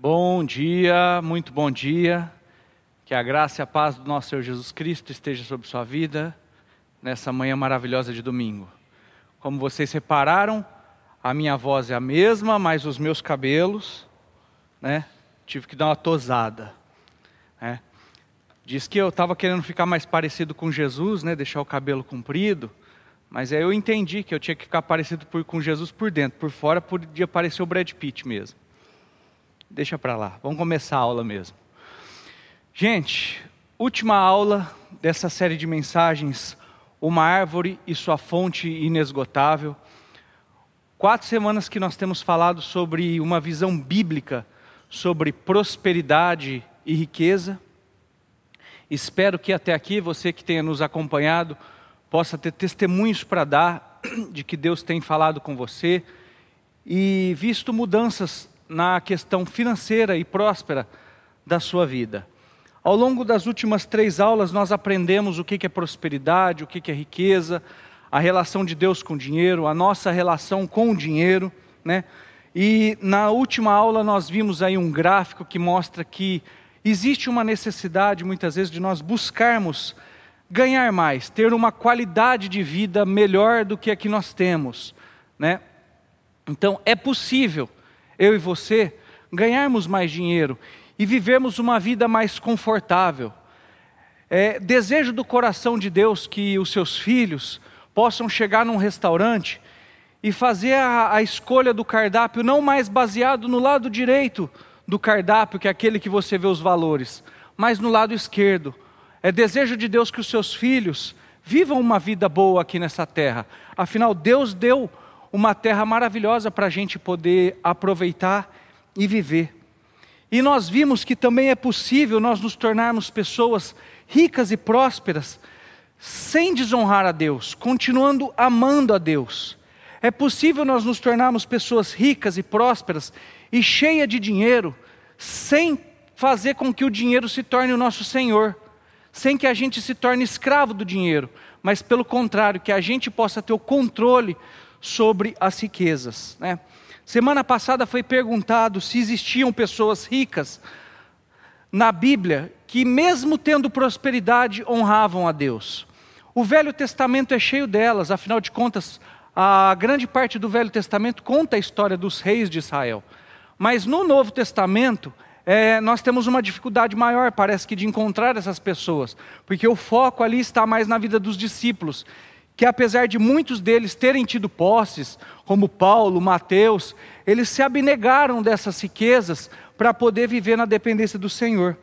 Bom dia, muito bom dia. Que a graça e a paz do nosso Senhor Jesus Cristo esteja sobre sua vida nessa manhã maravilhosa de domingo. Como vocês repararam, a minha voz é a mesma, mas os meus cabelos, né? Tive que dar uma tosada. Né? Diz que eu estava querendo ficar mais parecido com Jesus, né? Deixar o cabelo comprido. Mas aí eu entendi que eu tinha que ficar parecido por, com Jesus por dentro, por fora podia parecer o Brad Pitt mesmo. Deixa para lá, vamos começar a aula mesmo. Gente, última aula dessa série de mensagens, Uma Árvore e Sua Fonte Inesgotável. Quatro semanas que nós temos falado sobre uma visão bíblica sobre prosperidade e riqueza. Espero que até aqui você que tenha nos acompanhado possa ter testemunhos para dar de que Deus tem falado com você e visto mudanças na questão financeira e próspera da sua vida. Ao longo das últimas três aulas, nós aprendemos o que é prosperidade, o que é riqueza, a relação de Deus com o dinheiro, a nossa relação com o dinheiro, né? E na última aula nós vimos aí um gráfico que mostra que existe uma necessidade muitas vezes de nós buscarmos ganhar mais, ter uma qualidade de vida melhor do que a que nós temos, né? Então é possível eu e você, ganharmos mais dinheiro e vivermos uma vida mais confortável. É, desejo do coração de Deus que os seus filhos possam chegar num restaurante e fazer a, a escolha do cardápio não mais baseado no lado direito do cardápio, que é aquele que você vê os valores, mas no lado esquerdo. É desejo de Deus que os seus filhos vivam uma vida boa aqui nessa terra. Afinal, Deus deu uma terra maravilhosa para a gente poder aproveitar e viver. E nós vimos que também é possível nós nos tornarmos pessoas ricas e prósperas, sem desonrar a Deus, continuando amando a Deus. É possível nós nos tornarmos pessoas ricas e prósperas e cheias de dinheiro, sem fazer com que o dinheiro se torne o nosso Senhor, sem que a gente se torne escravo do dinheiro, mas pelo contrário, que a gente possa ter o controle sobre as riquezas. Né? Semana passada foi perguntado se existiam pessoas ricas na Bíblia que, mesmo tendo prosperidade, honravam a Deus. O Velho Testamento é cheio delas, afinal de contas, a grande parte do Velho Testamento conta a história dos reis de Israel. Mas no Novo Testamento, é, nós temos uma dificuldade maior, parece que, de encontrar essas pessoas, porque o foco ali está mais na vida dos discípulos que apesar de muitos deles terem tido posses, como Paulo, Mateus, eles se abnegaram dessas riquezas para poder viver na dependência do Senhor.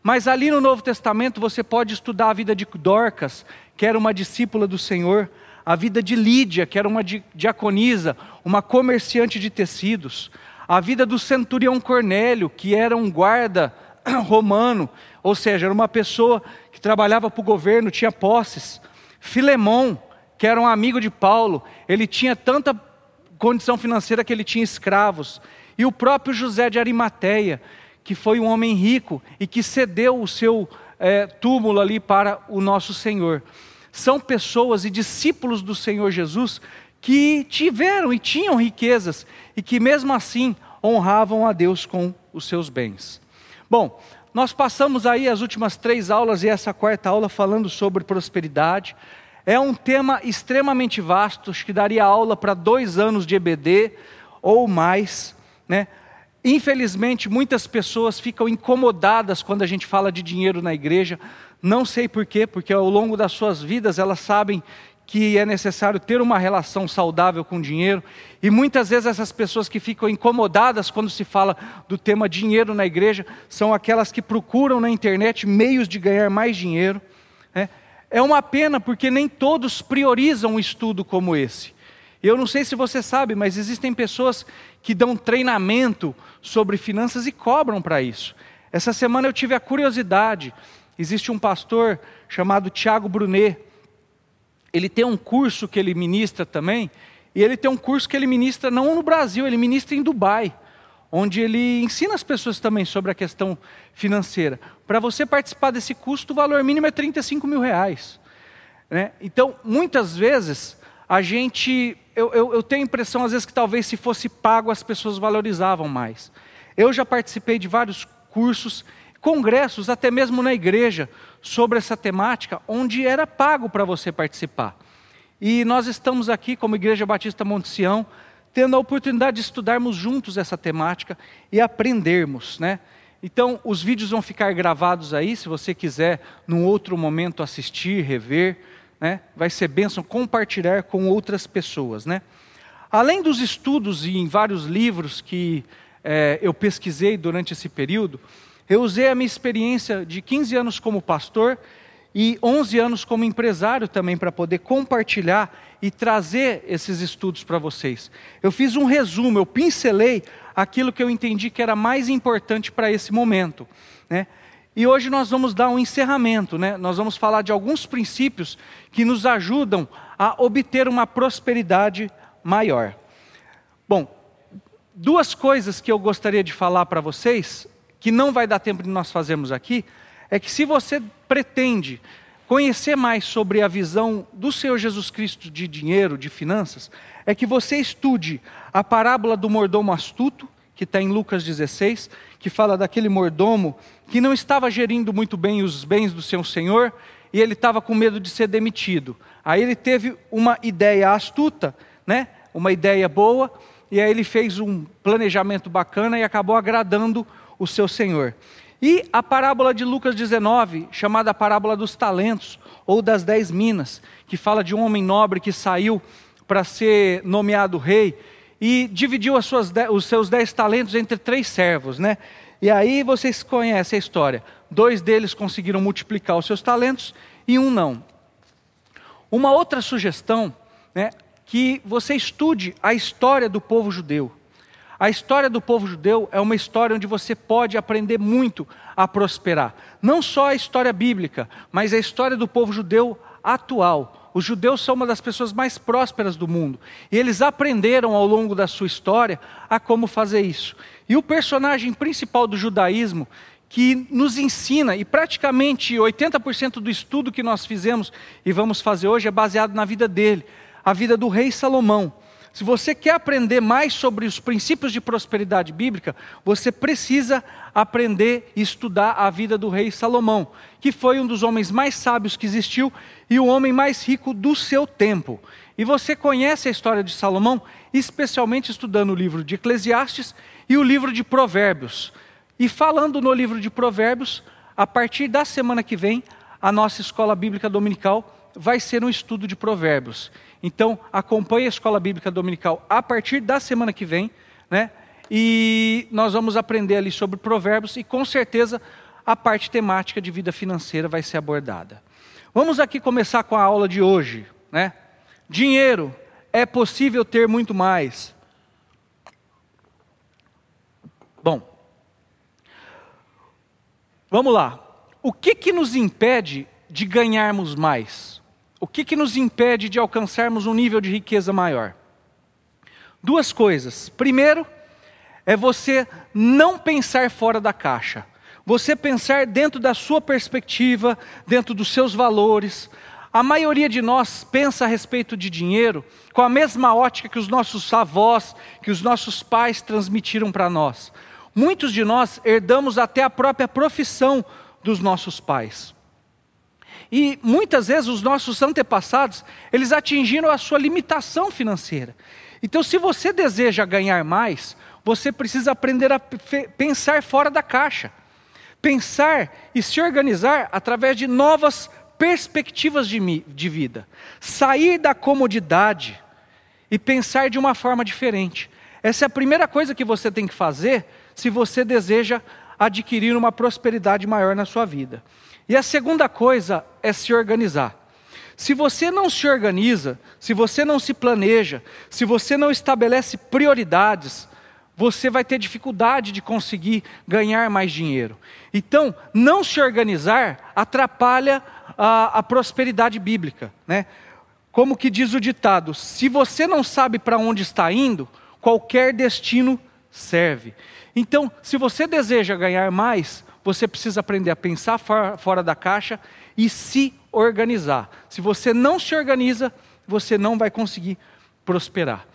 Mas ali no Novo Testamento você pode estudar a vida de Dorcas, que era uma discípula do Senhor, a vida de Lídia, que era uma diaconisa, uma comerciante de tecidos, a vida do centurião Cornélio, que era um guarda romano, ou seja, era uma pessoa que trabalhava para o governo, tinha posses. Filemão, que era um amigo de Paulo, ele tinha tanta condição financeira que ele tinha escravos. E o próprio José de Arimateia, que foi um homem rico e que cedeu o seu é, túmulo ali para o nosso Senhor. São pessoas e discípulos do Senhor Jesus que tiveram e tinham riquezas e que mesmo assim honravam a Deus com os seus bens. Bom, nós passamos aí as últimas três aulas e essa quarta aula falando sobre prosperidade. É um tema extremamente vasto, que daria aula para dois anos de EBD ou mais. Né? Infelizmente, muitas pessoas ficam incomodadas quando a gente fala de dinheiro na igreja. Não sei porquê, porque ao longo das suas vidas elas sabem que é necessário ter uma relação saudável com o dinheiro. E muitas vezes essas pessoas que ficam incomodadas quando se fala do tema dinheiro na igreja são aquelas que procuram na internet meios de ganhar mais dinheiro. Né? É uma pena porque nem todos priorizam um estudo como esse. Eu não sei se você sabe, mas existem pessoas que dão treinamento sobre finanças e cobram para isso. Essa semana eu tive a curiosidade. Existe um pastor chamado Tiago Brunet. Ele tem um curso que ele ministra também, e ele tem um curso que ele ministra não no Brasil, ele ministra em Dubai onde ele ensina as pessoas também sobre a questão financeira. Para você participar desse custo, o valor mínimo é 35 mil reais. Né? Então, muitas vezes, a gente, eu, eu, eu tenho a impressão às vezes que talvez se fosse pago as pessoas valorizavam mais. Eu já participei de vários cursos, congressos, até mesmo na igreja, sobre essa temática, onde era pago para você participar. E nós estamos aqui, como Igreja Batista Monte Sião, tendo a oportunidade de estudarmos juntos essa temática e aprendermos, né? Então, os vídeos vão ficar gravados aí, se você quiser, num outro momento, assistir, rever, né? Vai ser bênção compartilhar com outras pessoas, né? Além dos estudos e em vários livros que é, eu pesquisei durante esse período, eu usei a minha experiência de 15 anos como pastor e 11 anos como empresário também para poder compartilhar e trazer esses estudos para vocês. Eu fiz um resumo, eu pincelei aquilo que eu entendi que era mais importante para esse momento. Né? E hoje nós vamos dar um encerramento, né? nós vamos falar de alguns princípios que nos ajudam a obter uma prosperidade maior. Bom, duas coisas que eu gostaria de falar para vocês, que não vai dar tempo de nós fazermos aqui, é que se você pretende conhecer mais sobre a visão do Senhor Jesus Cristo de dinheiro, de finanças, é que você estude a parábola do mordomo astuto, que está em Lucas 16, que fala daquele mordomo que não estava gerindo muito bem os bens do seu senhor e ele estava com medo de ser demitido. Aí ele teve uma ideia astuta, né? uma ideia boa, e aí ele fez um planejamento bacana e acabou agradando o seu senhor. E a parábola de Lucas 19, chamada parábola dos talentos, ou das dez minas, que fala de um homem nobre que saiu para ser nomeado rei e dividiu os seus dez talentos entre três servos, né? E aí vocês conhecem a história. Dois deles conseguiram multiplicar os seus talentos e um não. Uma outra sugestão, né, que você estude a história do povo judeu. A história do povo judeu é uma história onde você pode aprender muito a prosperar. Não só a história bíblica, mas a história do povo judeu atual. Os judeus são uma das pessoas mais prósperas do mundo. E eles aprenderam ao longo da sua história a como fazer isso. E o personagem principal do judaísmo, que nos ensina, e praticamente 80% do estudo que nós fizemos e vamos fazer hoje é baseado na vida dele, a vida do rei Salomão. Se você quer aprender mais sobre os princípios de prosperidade bíblica, você precisa aprender e estudar a vida do rei Salomão, que foi um dos homens mais sábios que existiu e o homem mais rico do seu tempo. E você conhece a história de Salomão, especialmente estudando o livro de Eclesiastes e o livro de Provérbios. E falando no livro de Provérbios, a partir da semana que vem, a nossa escola bíblica dominical vai ser um estudo de Provérbios. Então, acompanhe a Escola Bíblica Dominical a partir da semana que vem, né? E nós vamos aprender ali sobre provérbios e com certeza a parte temática de vida financeira vai ser abordada. Vamos aqui começar com a aula de hoje, né? Dinheiro, é possível ter muito mais. Bom, vamos lá. O que, que nos impede de ganharmos mais? O que, que nos impede de alcançarmos um nível de riqueza maior? Duas coisas. Primeiro, é você não pensar fora da caixa. Você pensar dentro da sua perspectiva, dentro dos seus valores. A maioria de nós pensa a respeito de dinheiro com a mesma ótica que os nossos avós, que os nossos pais transmitiram para nós. Muitos de nós herdamos até a própria profissão dos nossos pais. E muitas vezes os nossos antepassados, eles atingiram a sua limitação financeira. Então, se você deseja ganhar mais, você precisa aprender a pensar fora da caixa. Pensar e se organizar através de novas perspectivas de, de vida. Sair da comodidade e pensar de uma forma diferente. Essa é a primeira coisa que você tem que fazer se você deseja adquirir uma prosperidade maior na sua vida. E a segunda coisa é se organizar. Se você não se organiza, se você não se planeja, se você não estabelece prioridades, você vai ter dificuldade de conseguir ganhar mais dinheiro. Então, não se organizar atrapalha a, a prosperidade bíblica. Né? Como que diz o ditado: se você não sabe para onde está indo, qualquer destino serve. Então, se você deseja ganhar mais, você precisa aprender a pensar fora da caixa e se organizar. Se você não se organiza, você não vai conseguir prosperar.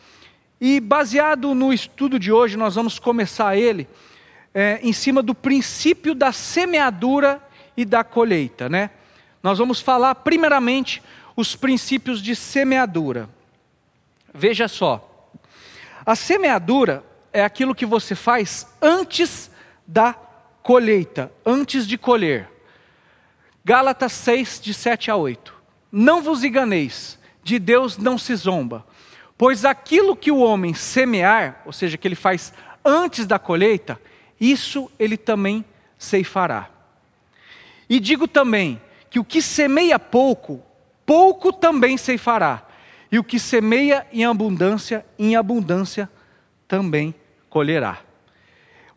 E baseado no estudo de hoje, nós vamos começar ele é, em cima do princípio da semeadura e da colheita, né? Nós vamos falar primeiramente os princípios de semeadura. Veja só, a semeadura é aquilo que você faz antes da colheita, antes de colher. Gálatas 6, de 7 a 8. Não vos enganeis, de Deus não se zomba, pois aquilo que o homem semear, ou seja, que ele faz antes da colheita, isso ele também ceifará. E digo também que o que semeia pouco, pouco também ceifará. E o que semeia em abundância, em abundância também colherá.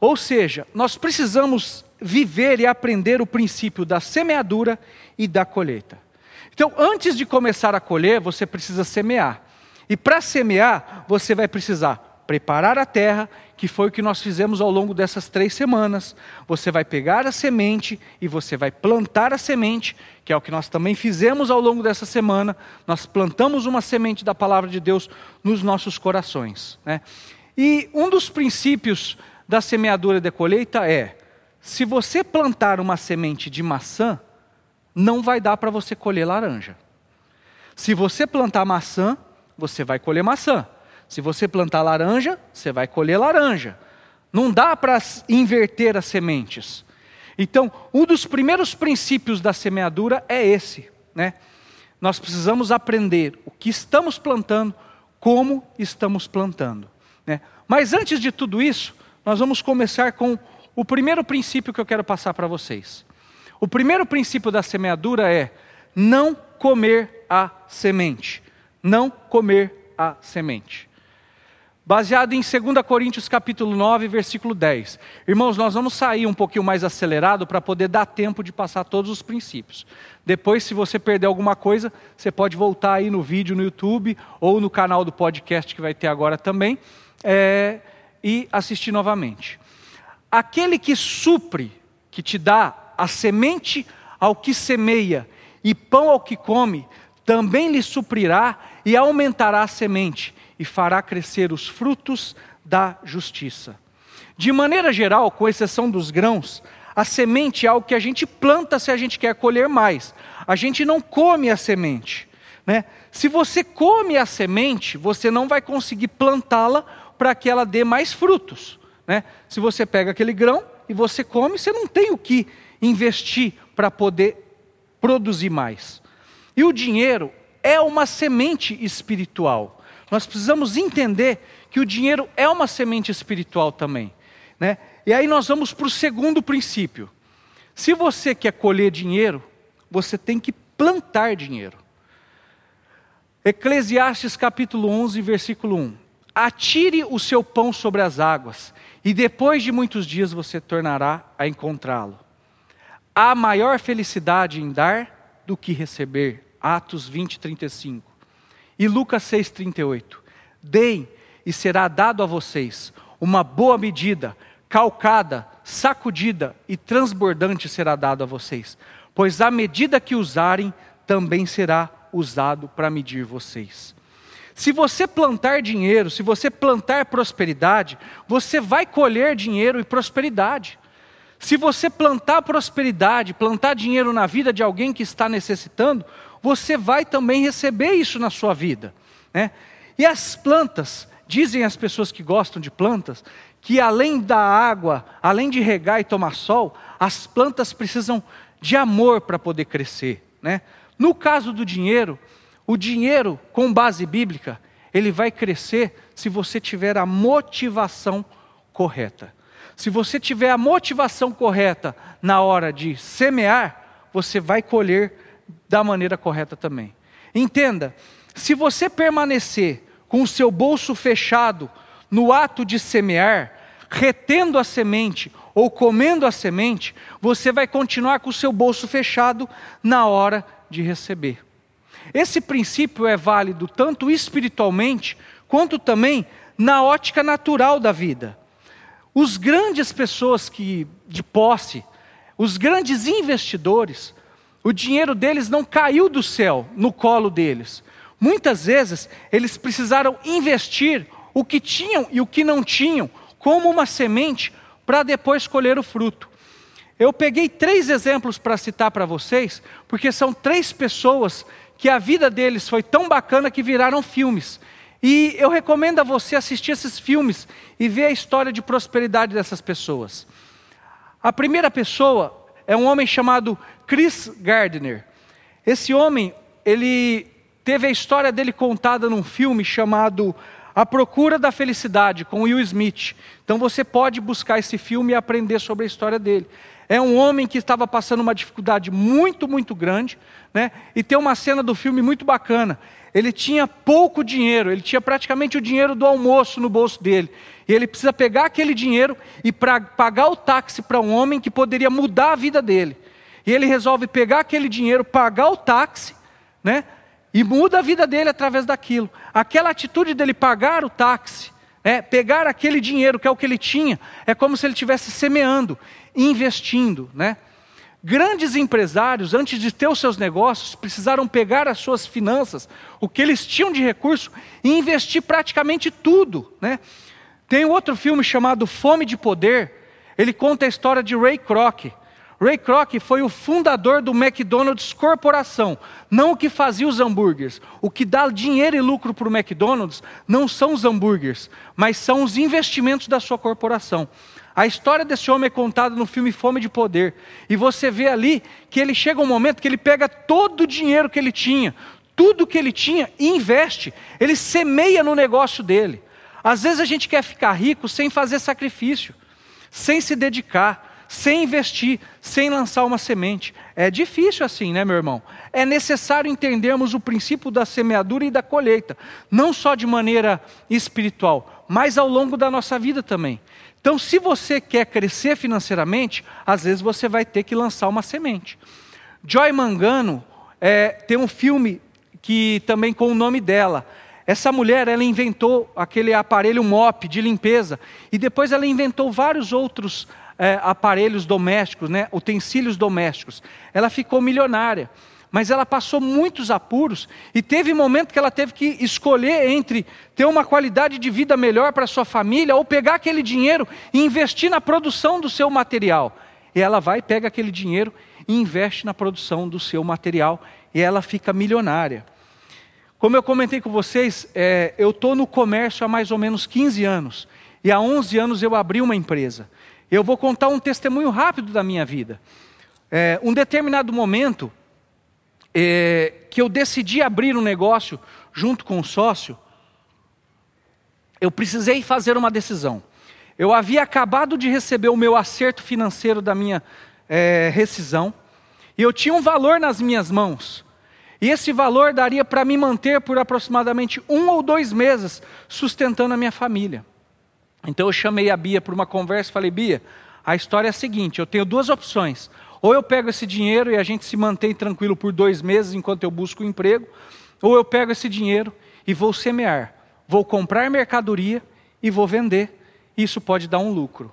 Ou seja, nós precisamos viver e aprender o princípio da semeadura e da colheita. Então, antes de começar a colher, você precisa semear. E para semear, você vai precisar preparar a terra que foi o que nós fizemos ao longo dessas três semanas. Você vai pegar a semente e você vai plantar a semente, que é o que nós também fizemos ao longo dessa semana. Nós plantamos uma semente da palavra de Deus nos nossos corações. Né? E um dos princípios da semeadura e da colheita é: se você plantar uma semente de maçã, não vai dar para você colher laranja. Se você plantar maçã, você vai colher maçã. Se você plantar laranja, você vai colher laranja. Não dá para inverter as sementes. Então, um dos primeiros princípios da semeadura é esse, né? Nós precisamos aprender o que estamos plantando, como estamos plantando. Né? Mas antes de tudo isso, nós vamos começar com o primeiro princípio que eu quero passar para vocês. O primeiro princípio da semeadura é não comer a semente. Não comer a semente baseado em 2 Coríntios capítulo 9, versículo 10. Irmãos, nós vamos sair um pouquinho mais acelerado para poder dar tempo de passar todos os princípios. Depois, se você perder alguma coisa, você pode voltar aí no vídeo no YouTube ou no canal do podcast que vai ter agora também é, e assistir novamente. Aquele que supre, que te dá a semente ao que semeia e pão ao que come, também lhe suprirá e aumentará a semente e fará crescer os frutos da justiça. De maneira geral, com exceção dos grãos, a semente é algo que a gente planta se a gente quer colher mais. A gente não come a semente. Né? Se você come a semente, você não vai conseguir plantá-la para que ela dê mais frutos. Né? Se você pega aquele grão e você come, você não tem o que investir para poder produzir mais. E o dinheiro é uma semente espiritual. Nós precisamos entender que o dinheiro é uma semente espiritual também. Né? E aí nós vamos para o segundo princípio. Se você quer colher dinheiro, você tem que plantar dinheiro. Eclesiastes capítulo 11, versículo 1. Atire o seu pão sobre as águas, e depois de muitos dias você tornará a encontrá-lo. Há maior felicidade em dar do que receber. Atos 20, 35. E Lucas 6,38: Deem e será dado a vocês uma boa medida, calcada, sacudida e transbordante será dado a vocês, pois a medida que usarem também será usado para medir vocês. Se você plantar dinheiro, se você plantar prosperidade, você vai colher dinheiro e prosperidade. Se você plantar prosperidade, plantar dinheiro na vida de alguém que está necessitando, você vai também receber isso na sua vida. Né? E as plantas, dizem as pessoas que gostam de plantas, que além da água, além de regar e tomar sol, as plantas precisam de amor para poder crescer. Né? No caso do dinheiro, o dinheiro com base bíblica, ele vai crescer se você tiver a motivação correta. Se você tiver a motivação correta na hora de semear, você vai colher da maneira correta também. Entenda, se você permanecer com o seu bolso fechado no ato de semear, retendo a semente ou comendo a semente, você vai continuar com o seu bolso fechado na hora de receber. Esse princípio é válido tanto espiritualmente quanto também na ótica natural da vida. Os grandes pessoas que de posse, os grandes investidores, o dinheiro deles não caiu do céu no colo deles. Muitas vezes eles precisaram investir o que tinham e o que não tinham, como uma semente, para depois colher o fruto. Eu peguei três exemplos para citar para vocês, porque são três pessoas que a vida deles foi tão bacana que viraram filmes. E eu recomendo a você assistir esses filmes e ver a história de prosperidade dessas pessoas. A primeira pessoa é um homem chamado Chris Gardner. Esse homem, ele teve a história dele contada num filme chamado A Procura da Felicidade, com Will Smith. Então você pode buscar esse filme e aprender sobre a história dele. É um homem que estava passando uma dificuldade muito, muito grande, né? E tem uma cena do filme muito bacana. Ele tinha pouco dinheiro, ele tinha praticamente o dinheiro do almoço no bolso dele. E ele precisa pegar aquele dinheiro e pra, pagar o táxi para um homem que poderia mudar a vida dele. E ele resolve pegar aquele dinheiro, pagar o táxi, né? E muda a vida dele através daquilo. Aquela atitude dele pagar o táxi, né? pegar aquele dinheiro que é o que ele tinha, é como se ele estivesse semeando investindo, né? Grandes empresários, antes de ter os seus negócios, precisaram pegar as suas finanças, o que eles tinham de recurso, e investir praticamente tudo. Né? Tem outro filme chamado Fome de Poder, ele conta a história de Ray Kroc. Ray Kroc foi o fundador do McDonald's Corporação, não o que fazia os hambúrgueres. O que dá dinheiro e lucro para o McDonald's não são os hambúrgueres, mas são os investimentos da sua corporação. A história desse homem é contada no filme Fome de Poder. E você vê ali que ele chega um momento que ele pega todo o dinheiro que ele tinha, tudo que ele tinha e investe. Ele semeia no negócio dele. Às vezes a gente quer ficar rico sem fazer sacrifício, sem se dedicar, sem investir, sem lançar uma semente. É difícil assim, né, meu irmão? É necessário entendermos o princípio da semeadura e da colheita, não só de maneira espiritual, mas ao longo da nossa vida também. Então, se você quer crescer financeiramente, às vezes você vai ter que lançar uma semente. Joy Mangano é, tem um filme que também com o nome dela. Essa mulher, ela inventou aquele aparelho mop de limpeza e depois ela inventou vários outros é, aparelhos domésticos, né, utensílios domésticos. Ela ficou milionária mas ela passou muitos apuros e teve momento que ela teve que escolher entre ter uma qualidade de vida melhor para sua família ou pegar aquele dinheiro e investir na produção do seu material. E ela vai, pega aquele dinheiro e investe na produção do seu material e ela fica milionária. Como eu comentei com vocês, é, eu estou no comércio há mais ou menos 15 anos e há 11 anos eu abri uma empresa. Eu vou contar um testemunho rápido da minha vida. É, um determinado momento, é, que eu decidi abrir um negócio junto com o sócio, eu precisei fazer uma decisão. Eu havia acabado de receber o meu acerto financeiro da minha é, rescisão, e eu tinha um valor nas minhas mãos. E esse valor daria para me manter por aproximadamente um ou dois meses sustentando a minha família. Então eu chamei a Bia para uma conversa e falei: Bia, a história é a seguinte: eu tenho duas opções. Ou eu pego esse dinheiro e a gente se mantém tranquilo por dois meses enquanto eu busco um emprego, ou eu pego esse dinheiro e vou semear, vou comprar mercadoria e vou vender. Isso pode dar um lucro.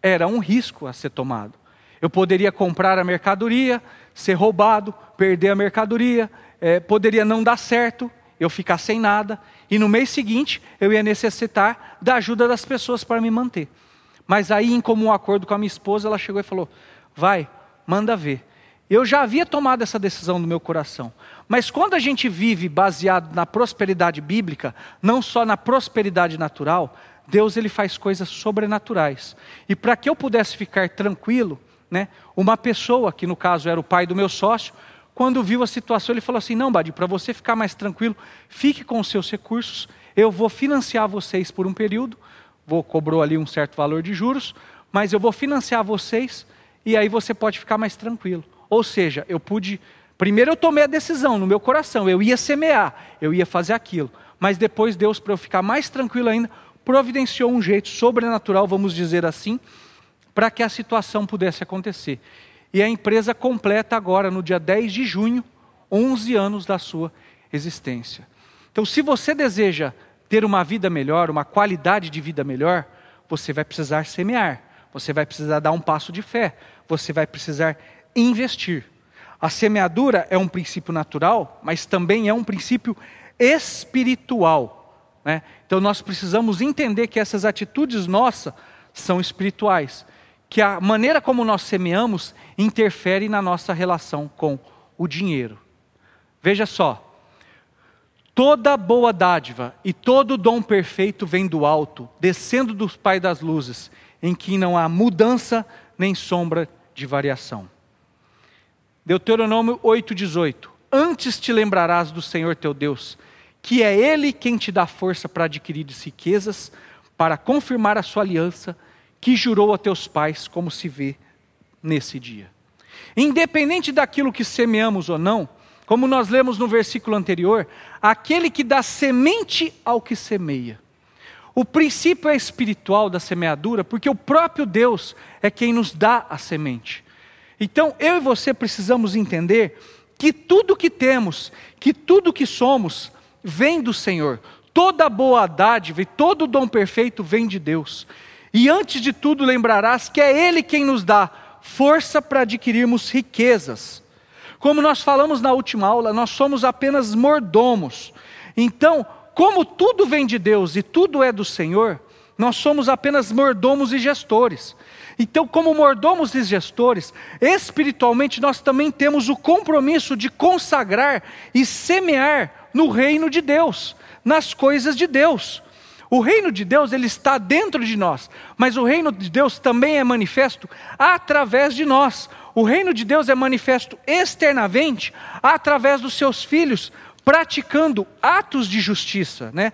Era um risco a ser tomado. Eu poderia comprar a mercadoria, ser roubado, perder a mercadoria, é, poderia não dar certo, eu ficar sem nada, e no mês seguinte eu ia necessitar da ajuda das pessoas para me manter. Mas aí, em comum acordo com a minha esposa, ela chegou e falou: vai, manda ver. Eu já havia tomado essa decisão no meu coração. Mas quando a gente vive baseado na prosperidade bíblica, não só na prosperidade natural, Deus ele faz coisas sobrenaturais. E para que eu pudesse ficar tranquilo, né, uma pessoa, que no caso era o pai do meu sócio, quando viu a situação, ele falou assim: Não, Badi, para você ficar mais tranquilo, fique com os seus recursos, eu vou financiar vocês por um período, vou cobrou ali um certo valor de juros, mas eu vou financiar vocês e aí você pode ficar mais tranquilo. Ou seja, eu pude. Primeiro eu tomei a decisão no meu coração, eu ia semear, eu ia fazer aquilo. Mas depois Deus, para eu ficar mais tranquilo ainda, providenciou um jeito sobrenatural, vamos dizer assim, para que a situação pudesse acontecer. E a empresa completa agora, no dia 10 de junho, 11 anos da sua existência. Então, se você deseja ter uma vida melhor, uma qualidade de vida melhor, você vai precisar semear você vai precisar dar um passo de fé, você vai precisar investir. A semeadura é um princípio natural, mas também é um princípio espiritual. Né? Então nós precisamos entender que essas atitudes nossas são espirituais. que a maneira como nós semeamos interfere na nossa relação com o dinheiro. Veja só, toda boa dádiva e todo dom perfeito vem do alto, descendo do Pai das luzes, em que não há mudança nem sombra de variação. Deuteronômio 8,18: Antes te lembrarás do Senhor teu Deus, que é Ele quem te dá força para adquirir riquezas, para confirmar a sua aliança que jurou a teus pais, como se vê nesse dia. Independente daquilo que semeamos ou não, como nós lemos no versículo anterior, aquele que dá semente ao que semeia. O princípio é espiritual da semeadura, porque o próprio Deus é quem nos dá a semente. Então, eu e você precisamos entender que tudo que temos, que tudo que somos, vem do Senhor. Toda boa dádiva e todo dom perfeito vem de Deus. E antes de tudo, lembrarás que é Ele quem nos dá força para adquirirmos riquezas. Como nós falamos na última aula, nós somos apenas mordomos. Então, como tudo vem de Deus e tudo é do Senhor, nós somos apenas mordomos e gestores. Então, como mordomos e gestores, espiritualmente nós também temos o compromisso de consagrar e semear no reino de Deus, nas coisas de Deus. O reino de Deus, ele está dentro de nós, mas o reino de Deus também é manifesto através de nós. O reino de Deus é manifesto externamente através dos seus filhos, praticando atos de justiça, né?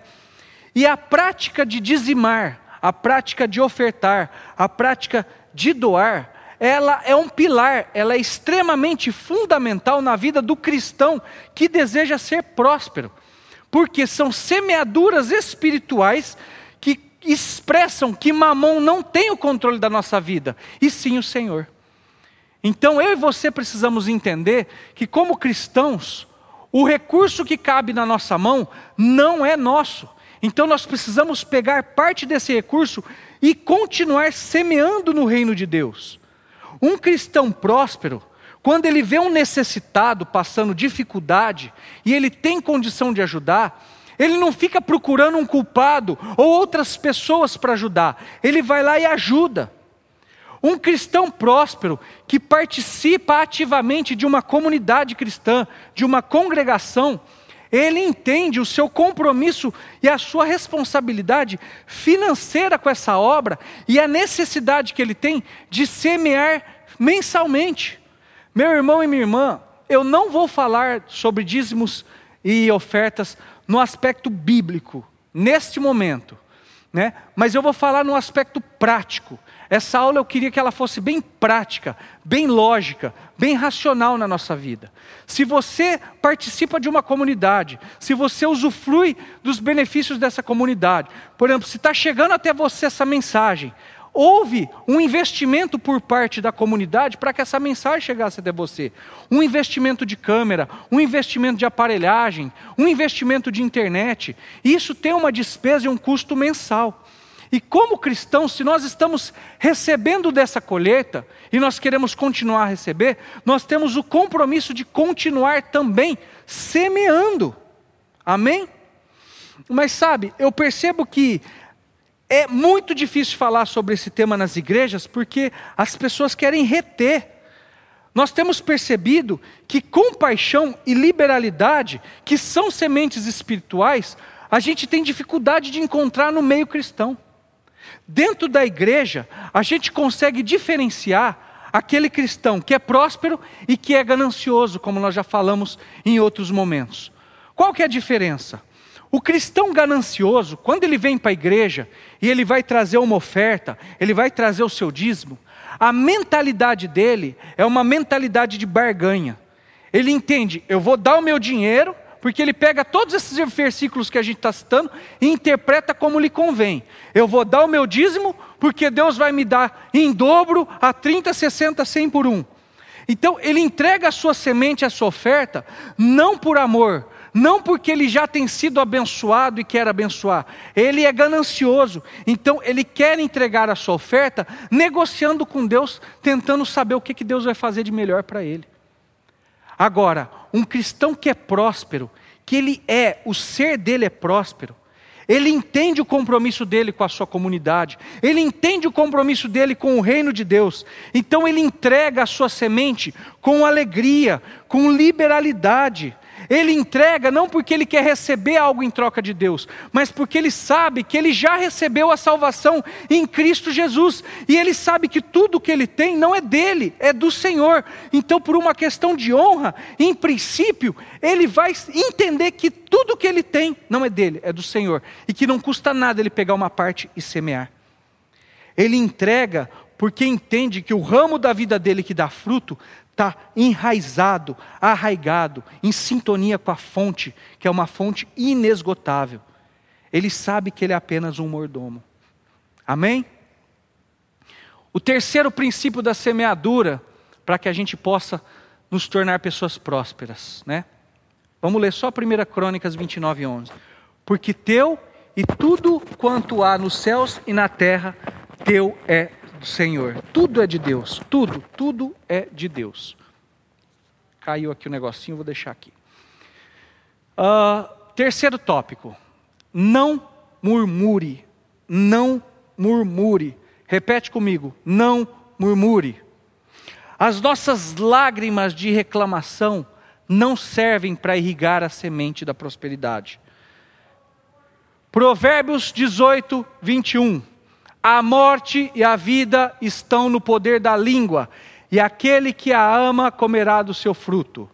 E a prática de dizimar, a prática de ofertar, a prática de doar, ela é um pilar, ela é extremamente fundamental na vida do cristão que deseja ser próspero porque são semeaduras espirituais que expressam que Mamon não tem o controle da nossa vida, e sim o Senhor. Então eu e você precisamos entender que, como cristãos, o recurso que cabe na nossa mão não é nosso. Então nós precisamos pegar parte desse recurso e continuar semeando no reino de Deus. Um cristão próspero, quando ele vê um necessitado passando dificuldade e ele tem condição de ajudar, ele não fica procurando um culpado ou outras pessoas para ajudar, ele vai lá e ajuda. Um cristão próspero que participa ativamente de uma comunidade cristã, de uma congregação, ele entende o seu compromisso e a sua responsabilidade financeira com essa obra e a necessidade que ele tem de semear mensalmente. Meu irmão e minha irmã, eu não vou falar sobre dízimos e ofertas no aspecto bíblico, neste momento, né? mas eu vou falar no aspecto prático. Essa aula eu queria que ela fosse bem prática, bem lógica, bem racional na nossa vida. Se você participa de uma comunidade, se você usufrui dos benefícios dessa comunidade, por exemplo, se está chegando até você essa mensagem, houve um investimento por parte da comunidade para que essa mensagem chegasse até você. Um investimento de câmera, um investimento de aparelhagem, um investimento de internet. Isso tem uma despesa e um custo mensal. E como cristãos, se nós estamos recebendo dessa colheita e nós queremos continuar a receber, nós temos o compromisso de continuar também semeando. Amém? Mas sabe, eu percebo que é muito difícil falar sobre esse tema nas igrejas porque as pessoas querem reter. Nós temos percebido que compaixão e liberalidade, que são sementes espirituais, a gente tem dificuldade de encontrar no meio cristão. Dentro da igreja, a gente consegue diferenciar aquele cristão que é próspero e que é ganancioso, como nós já falamos em outros momentos. Qual que é a diferença? O cristão ganancioso, quando ele vem para a igreja e ele vai trazer uma oferta, ele vai trazer o seu dízimo, a mentalidade dele é uma mentalidade de barganha. Ele entende, eu vou dar o meu dinheiro, porque ele pega todos esses versículos que a gente está citando e interpreta como lhe convém. Eu vou dar o meu dízimo, porque Deus vai me dar em dobro a 30, 60, 100 por um. Então ele entrega a sua semente, a sua oferta, não por amor, não porque ele já tem sido abençoado e quer abençoar, ele é ganancioso, então ele quer entregar a sua oferta, negociando com Deus, tentando saber o que, que Deus vai fazer de melhor para ele. Agora, um cristão que é próspero, que ele é, o ser dele é próspero, Ele entende o compromisso dele com a sua comunidade, ele entende o compromisso dele com o reino de Deus. Então ele entrega a sua semente com alegria, com liberalidade. Ele entrega não porque ele quer receber algo em troca de Deus, mas porque ele sabe que ele já recebeu a salvação em Cristo Jesus. E ele sabe que tudo que ele tem não é dele, é do Senhor. Então, por uma questão de honra, em princípio, ele vai entender que tudo que ele tem não é dele, é do Senhor. E que não custa nada ele pegar uma parte e semear. Ele entrega porque entende que o ramo da vida dele que dá fruto está enraizado, arraigado, em sintonia com a fonte, que é uma fonte inesgotável. Ele sabe que ele é apenas um mordomo. Amém? O terceiro princípio da semeadura, para que a gente possa nos tornar pessoas prósperas, né? Vamos ler só 1 Crônicas 29, 11. Porque teu e tudo quanto há nos céus e na terra, teu é do Senhor. Tudo é de Deus. Tudo, tudo é de Deus. Caiu aqui o um negocinho, vou deixar aqui. Uh, terceiro tópico. Não murmure. Não murmure. Repete comigo. Não murmure. As nossas lágrimas de reclamação não servem para irrigar a semente da prosperidade. Provérbios 18, 21. A morte e a vida estão no poder da língua, e aquele que a ama comerá do seu fruto.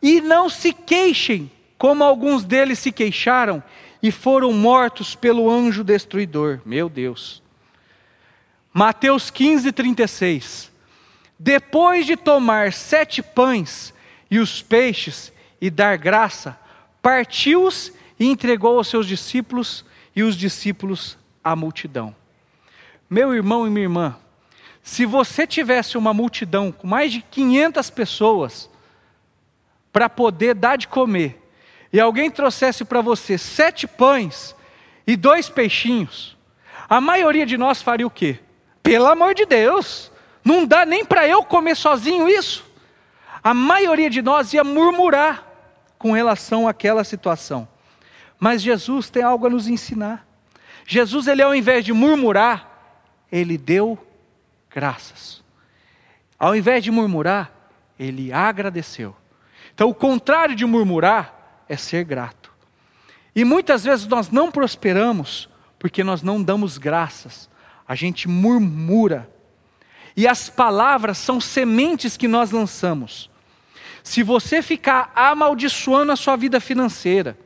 E não se queixem, como alguns deles se queixaram e foram mortos pelo anjo destruidor. Meu Deus. Mateus 15, 36. Depois de tomar sete pães e os peixes e dar graça, partiu-os e entregou aos seus discípulos e os discípulos à multidão. Meu irmão e minha irmã, se você tivesse uma multidão com mais de 500 pessoas para poder dar de comer, e alguém trouxesse para você sete pães e dois peixinhos, a maioria de nós faria o quê? Pelo amor de Deus, não dá nem para eu comer sozinho isso. A maioria de nós ia murmurar com relação àquela situação. Mas Jesus tem algo a nos ensinar. Jesus, ele ao invés de murmurar, ele deu graças. Ao invés de murmurar, ele agradeceu. Então, o contrário de murmurar é ser grato. E muitas vezes nós não prosperamos porque nós não damos graças, a gente murmura. E as palavras são sementes que nós lançamos. Se você ficar amaldiçoando a sua vida financeira,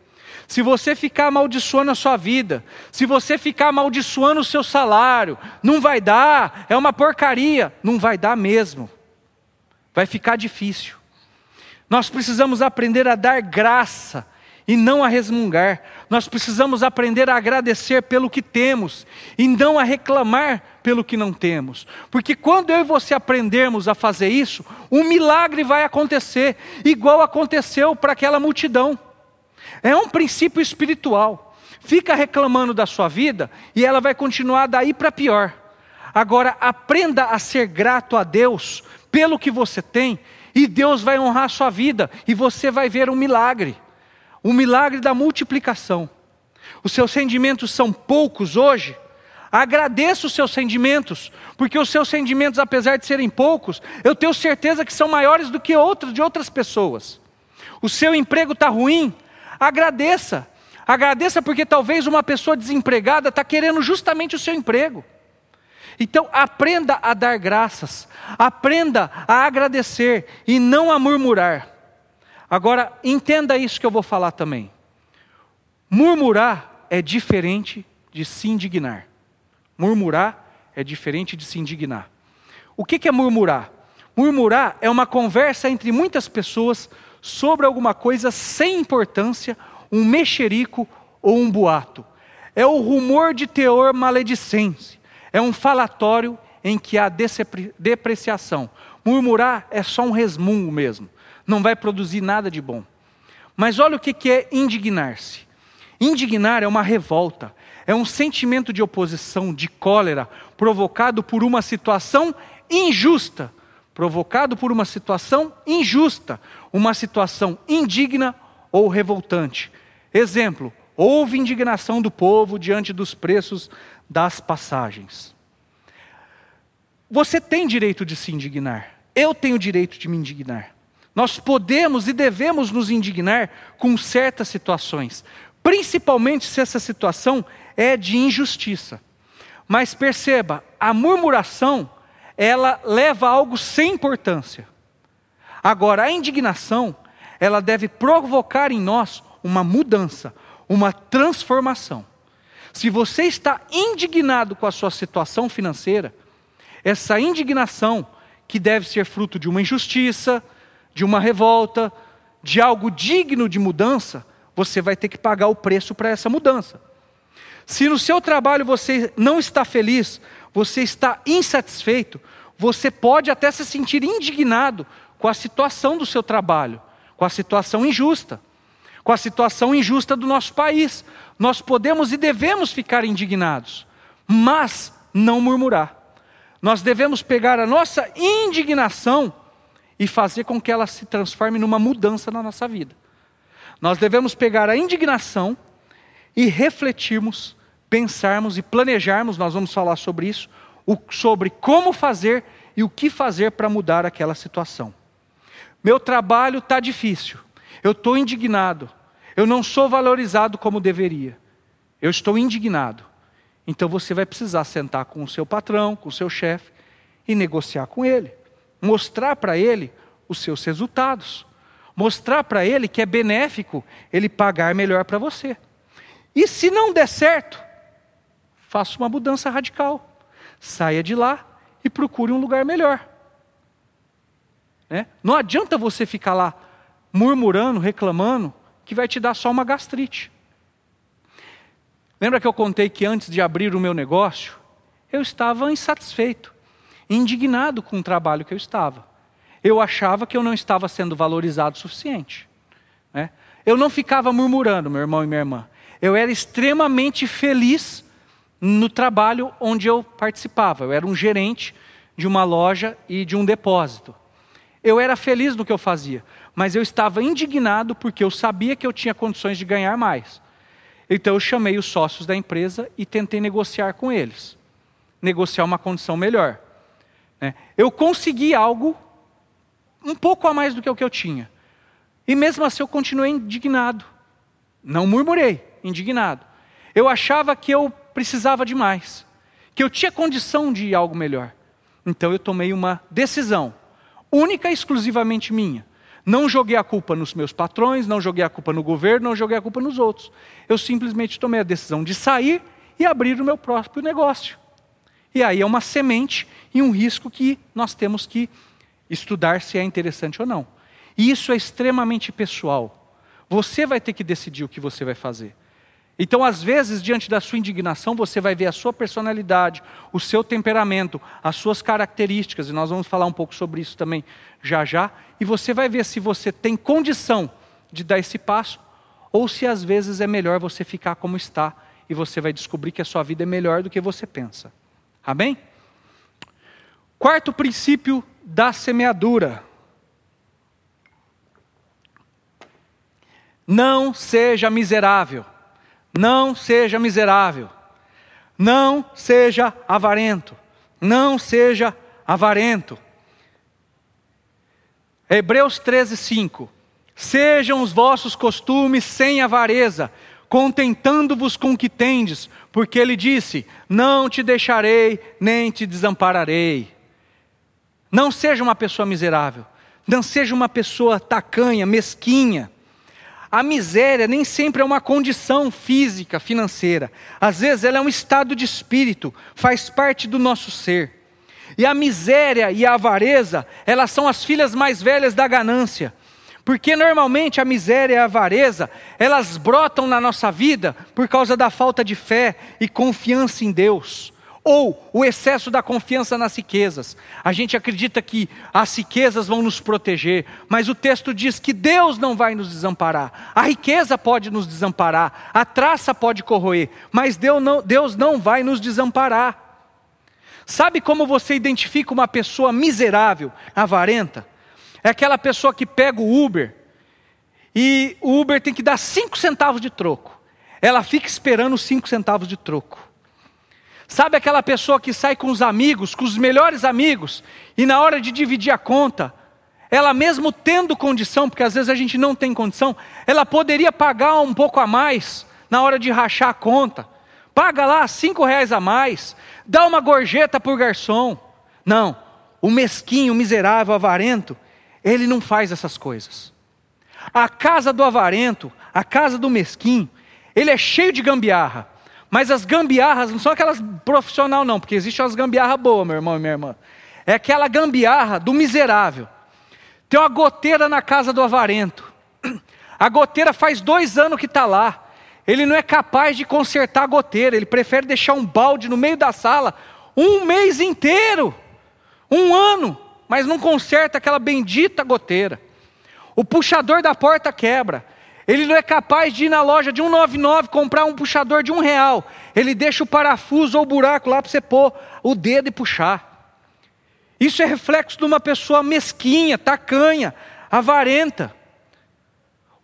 se você ficar amaldiçoando a sua vida, se você ficar amaldiçoando o seu salário, não vai dar, é uma porcaria, não vai dar mesmo. Vai ficar difícil. Nós precisamos aprender a dar graça e não a resmungar. Nós precisamos aprender a agradecer pelo que temos e não a reclamar pelo que não temos. Porque quando eu e você aprendermos a fazer isso, um milagre vai acontecer, igual aconteceu para aquela multidão. É um princípio espiritual. Fica reclamando da sua vida e ela vai continuar daí para pior. Agora, aprenda a ser grato a Deus pelo que você tem, e Deus vai honrar a sua vida, e você vai ver um milagre o milagre da multiplicação. Os seus rendimentos são poucos hoje, agradeça os seus rendimentos, porque os seus rendimentos, apesar de serem poucos, eu tenho certeza que são maiores do que outros de outras pessoas. O seu emprego está ruim, agradeça. Agradeça porque talvez uma pessoa desempregada está querendo justamente o seu emprego. Então aprenda a dar graças, aprenda a agradecer e não a murmurar. Agora, entenda isso que eu vou falar também. Murmurar é diferente de se indignar. Murmurar é diferente de se indignar. O que é murmurar? Murmurar é uma conversa entre muitas pessoas sobre alguma coisa sem importância um mexerico ou um boato. É o rumor de teor maledicente. É um falatório em que há depreciação. Murmurar é só um resmungo mesmo. Não vai produzir nada de bom. Mas olha o que é indignar-se. Indignar é uma revolta, é um sentimento de oposição, de cólera, provocado por uma situação injusta. Provocado por uma situação injusta, uma situação indigna ou revoltante. Exemplo: Houve indignação do povo diante dos preços das passagens. Você tem direito de se indignar. Eu tenho direito de me indignar. Nós podemos e devemos nos indignar com certas situações, principalmente se essa situação é de injustiça. Mas perceba, a murmuração, ela leva a algo sem importância. Agora, a indignação, ela deve provocar em nós uma mudança, uma transformação. Se você está indignado com a sua situação financeira, essa indignação, que deve ser fruto de uma injustiça, de uma revolta, de algo digno de mudança, você vai ter que pagar o preço para essa mudança. Se no seu trabalho você não está feliz, você está insatisfeito, você pode até se sentir indignado com a situação do seu trabalho, com a situação injusta, com a situação injusta do nosso país. Nós podemos e devemos ficar indignados, mas não murmurar. Nós devemos pegar a nossa indignação e fazer com que ela se transforme numa mudança na nossa vida. Nós devemos pegar a indignação e refletirmos, pensarmos e planejarmos, nós vamos falar sobre isso, sobre como fazer e o que fazer para mudar aquela situação. Meu trabalho está difícil, eu estou indignado, eu não sou valorizado como deveria, eu estou indignado. Então você vai precisar sentar com o seu patrão, com o seu chefe e negociar com ele, mostrar para ele os seus resultados mostrar para ele que é benéfico ele pagar melhor para você. E se não der certo, faça uma mudança radical. Saia de lá e procure um lugar melhor. Né? Não adianta você ficar lá murmurando, reclamando, que vai te dar só uma gastrite. Lembra que eu contei que antes de abrir o meu negócio, eu estava insatisfeito, indignado com o trabalho que eu estava eu achava que eu não estava sendo valorizado o suficiente. Né? Eu não ficava murmurando, meu irmão e minha irmã. Eu era extremamente feliz no trabalho onde eu participava. Eu era um gerente de uma loja e de um depósito. Eu era feliz no que eu fazia, mas eu estava indignado porque eu sabia que eu tinha condições de ganhar mais. Então eu chamei os sócios da empresa e tentei negociar com eles, negociar uma condição melhor. Né? Eu consegui algo um pouco a mais do que o que eu tinha. E mesmo assim eu continuei indignado. Não murmurei, indignado. Eu achava que eu precisava de mais, que eu tinha condição de algo melhor. Então eu tomei uma decisão, única e exclusivamente minha. Não joguei a culpa nos meus patrões, não joguei a culpa no governo, não joguei a culpa nos outros. Eu simplesmente tomei a decisão de sair e abrir o meu próprio negócio. E aí é uma semente e um risco que nós temos que estudar se é interessante ou não. E isso é extremamente pessoal. Você vai ter que decidir o que você vai fazer. Então, às vezes, diante da sua indignação, você vai ver a sua personalidade, o seu temperamento, as suas características, e nós vamos falar um pouco sobre isso também já já, e você vai ver se você tem condição de dar esse passo, ou se às vezes é melhor você ficar como está, e você vai descobrir que a sua vida é melhor do que você pensa. Amém? Quarto princípio da semeadura. Não seja miserável. Não seja miserável. Não seja avarento. Não seja avarento. Hebreus 13, 5. Sejam os vossos costumes sem avareza, contentando-vos com o que tendes, porque ele disse: Não te deixarei, nem te desampararei. Não seja uma pessoa miserável. Não seja uma pessoa tacanha, mesquinha. A miséria nem sempre é uma condição física, financeira. Às vezes ela é um estado de espírito, faz parte do nosso ser. E a miséria e a avareza, elas são as filhas mais velhas da ganância. Porque normalmente a miséria e a avareza, elas brotam na nossa vida por causa da falta de fé e confiança em Deus ou o excesso da confiança nas riquezas. A gente acredita que as riquezas vão nos proteger, mas o texto diz que Deus não vai nos desamparar. A riqueza pode nos desamparar, a traça pode corroer, mas Deus não, Deus não vai nos desamparar. Sabe como você identifica uma pessoa miserável, avarenta? É aquela pessoa que pega o Uber e o Uber tem que dar cinco centavos de troco. ela fica esperando os cinco centavos de troco. Sabe aquela pessoa que sai com os amigos, com os melhores amigos, e na hora de dividir a conta, ela mesmo tendo condição, porque às vezes a gente não tem condição, ela poderia pagar um pouco a mais na hora de rachar a conta. Paga lá cinco reais a mais, dá uma gorjeta por garçom. Não, o mesquinho, o miserável, o avarento, ele não faz essas coisas. A casa do avarento, a casa do mesquinho, ele é cheio de gambiarra. Mas as gambiarras não são aquelas profissional não, porque existe umas gambiarra boas, meu irmão e minha irmã. É aquela gambiarra do miserável. Tem uma goteira na casa do avarento. A goteira faz dois anos que está lá. Ele não é capaz de consertar a goteira. Ele prefere deixar um balde no meio da sala um mês inteiro, um ano, mas não conserta aquela bendita goteira. O puxador da porta quebra. Ele não é capaz de ir na loja de 199 comprar um puxador de um real. Ele deixa o parafuso ou o buraco lá para você pôr o dedo e puxar. Isso é reflexo de uma pessoa mesquinha, tacanha, avarenta.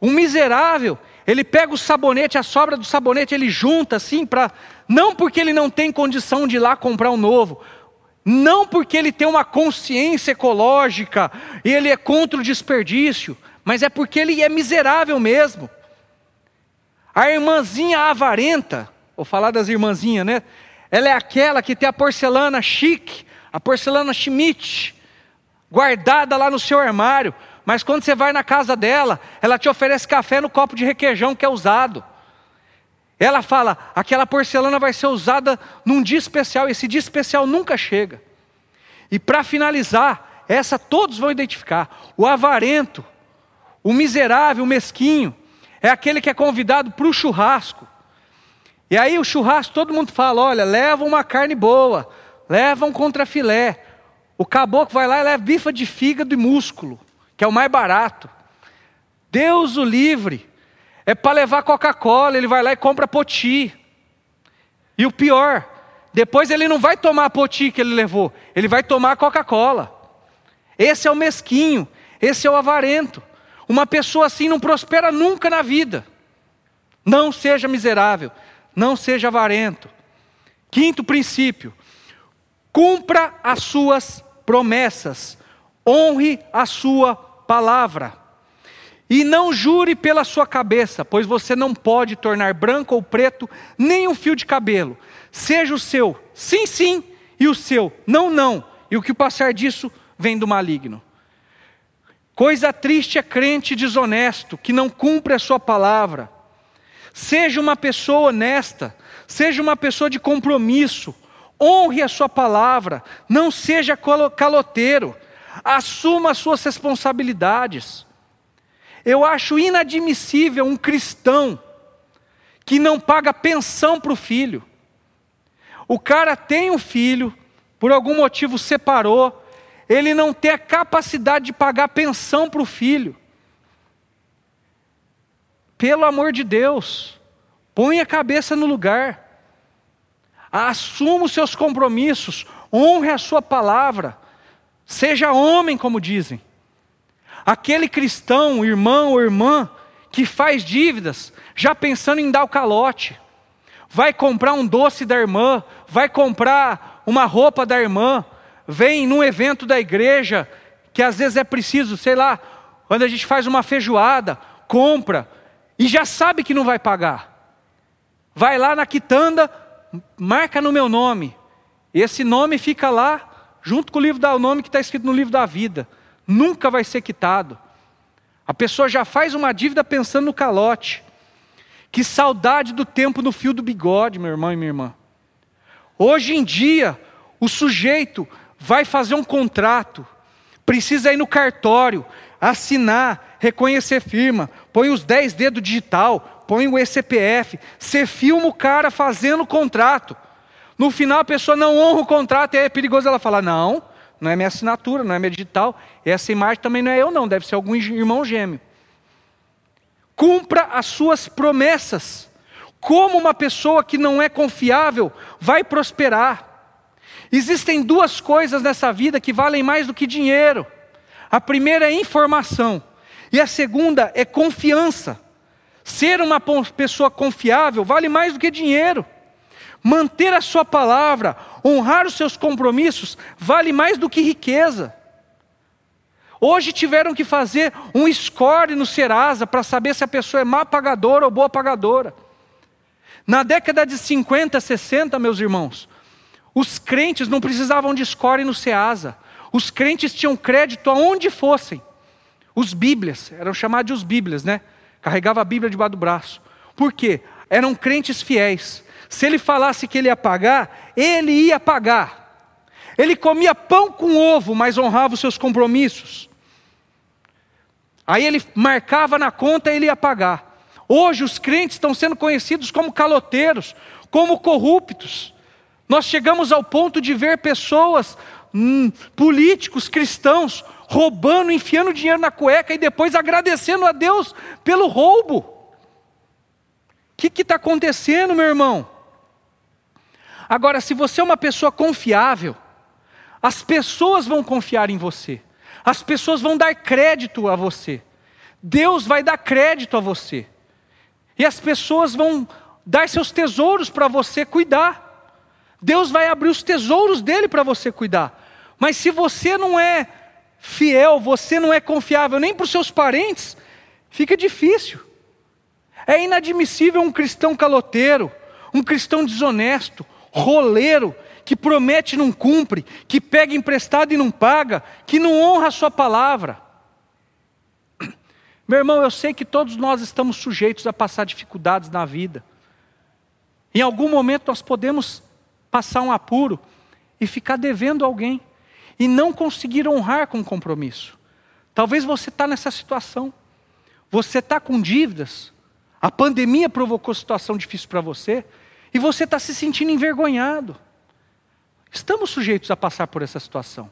Um miserável, ele pega o sabonete, a sobra do sabonete, ele junta assim para. Não porque ele não tem condição de ir lá comprar um novo, não porque ele tem uma consciência ecológica e ele é contra o desperdício, mas é porque ele é miserável mesmo. A irmãzinha avarenta, vou falar das irmãzinhas, né? Ela é aquela que tem a porcelana chique, a porcelana Schmidt, guardada lá no seu armário, mas quando você vai na casa dela, ela te oferece café no copo de requeijão que é usado. Ela fala: aquela porcelana vai ser usada num dia especial, esse dia especial nunca chega. E para finalizar, essa todos vão identificar: o avarento, o miserável, o mesquinho, é aquele que é convidado para o churrasco. E aí o churrasco, todo mundo fala: olha, leva uma carne boa, leva um contrafilé. O caboclo vai lá e leva bifa de fígado e músculo, que é o mais barato. Deus o livre. É para levar Coca-Cola, ele vai lá e compra poti. E o pior, depois ele não vai tomar a poti que ele levou, ele vai tomar Coca-Cola. Esse é o mesquinho, esse é o avarento. Uma pessoa assim não prospera nunca na vida. Não seja miserável, não seja avarento. Quinto princípio: cumpra as suas promessas, honre a sua palavra. E não jure pela sua cabeça, pois você não pode tornar branco ou preto nem um fio de cabelo. Seja o seu sim, sim, e o seu não, não. E o que passar disso vem do maligno. Coisa triste é crente desonesto, que não cumpre a sua palavra. Seja uma pessoa honesta, seja uma pessoa de compromisso, honre a sua palavra, não seja caloteiro, assuma as suas responsabilidades. Eu acho inadmissível um cristão que não paga pensão para o filho. O cara tem um filho, por algum motivo separou, ele não tem a capacidade de pagar pensão para o filho. Pelo amor de Deus, põe a cabeça no lugar, assuma os seus compromissos, honre a sua palavra, seja homem, como dizem. Aquele cristão, irmão ou irmã, que faz dívidas, já pensando em dar o calote, vai comprar um doce da irmã, vai comprar uma roupa da irmã, vem num evento da igreja, que às vezes é preciso, sei lá, quando a gente faz uma feijoada, compra, e já sabe que não vai pagar. Vai lá na quitanda, marca no meu nome. Esse nome fica lá, junto com o livro da nome que está escrito no livro da vida. Nunca vai ser quitado. A pessoa já faz uma dívida pensando no calote. Que saudade do tempo no fio do bigode, meu irmão e minha irmã. Hoje em dia, o sujeito vai fazer um contrato, precisa ir no cartório, assinar, reconhecer firma, põe os 10 dedos digital, põe o ECPF, você filma o cara fazendo o contrato. No final a pessoa não honra o contrato é perigoso ela falar: não, não é minha assinatura, não é minha digital, essa imagem também não é eu, não, deve ser algum irmão gêmeo. Cumpra as suas promessas. Como uma pessoa que não é confiável vai prosperar? Existem duas coisas nessa vida que valem mais do que dinheiro. A primeira é informação, e a segunda é confiança. Ser uma pessoa confiável vale mais do que dinheiro. Manter a sua palavra, honrar os seus compromissos, vale mais do que riqueza. Hoje tiveram que fazer um score no Serasa para saber se a pessoa é má pagadora ou boa pagadora. Na década de 50, 60, meus irmãos, os crentes não precisavam de score no Ceasa. Os crentes tinham crédito aonde fossem. Os bíblias, eram chamados de os bíblias, né? Carregava a Bíblia debaixo do braço. Por quê? Eram crentes fiéis. Se ele falasse que ele ia pagar, ele ia pagar. Ele comia pão com ovo, mas honrava os seus compromissos. Aí ele marcava na conta e ele ia pagar. Hoje os crentes estão sendo conhecidos como caloteiros, como corruptos. Nós chegamos ao ponto de ver pessoas, hum, políticos, cristãos, roubando, enfiando dinheiro na cueca e depois agradecendo a Deus pelo roubo. O que está acontecendo, meu irmão? Agora, se você é uma pessoa confiável, as pessoas vão confiar em você, as pessoas vão dar crédito a você, Deus vai dar crédito a você, e as pessoas vão dar seus tesouros para você cuidar. Deus vai abrir os tesouros dele para você cuidar. Mas se você não é fiel, você não é confiável nem para os seus parentes, fica difícil. É inadmissível um cristão caloteiro, um cristão desonesto, roleiro, que promete e não cumpre, que pega emprestado e não paga, que não honra a sua palavra. Meu irmão, eu sei que todos nós estamos sujeitos a passar dificuldades na vida. Em algum momento nós podemos passar um apuro e ficar devendo alguém e não conseguir honrar com compromisso. Talvez você está nessa situação. Você está com dívidas. A pandemia provocou situação difícil para você e você está se sentindo envergonhado. Estamos sujeitos a passar por essa situação.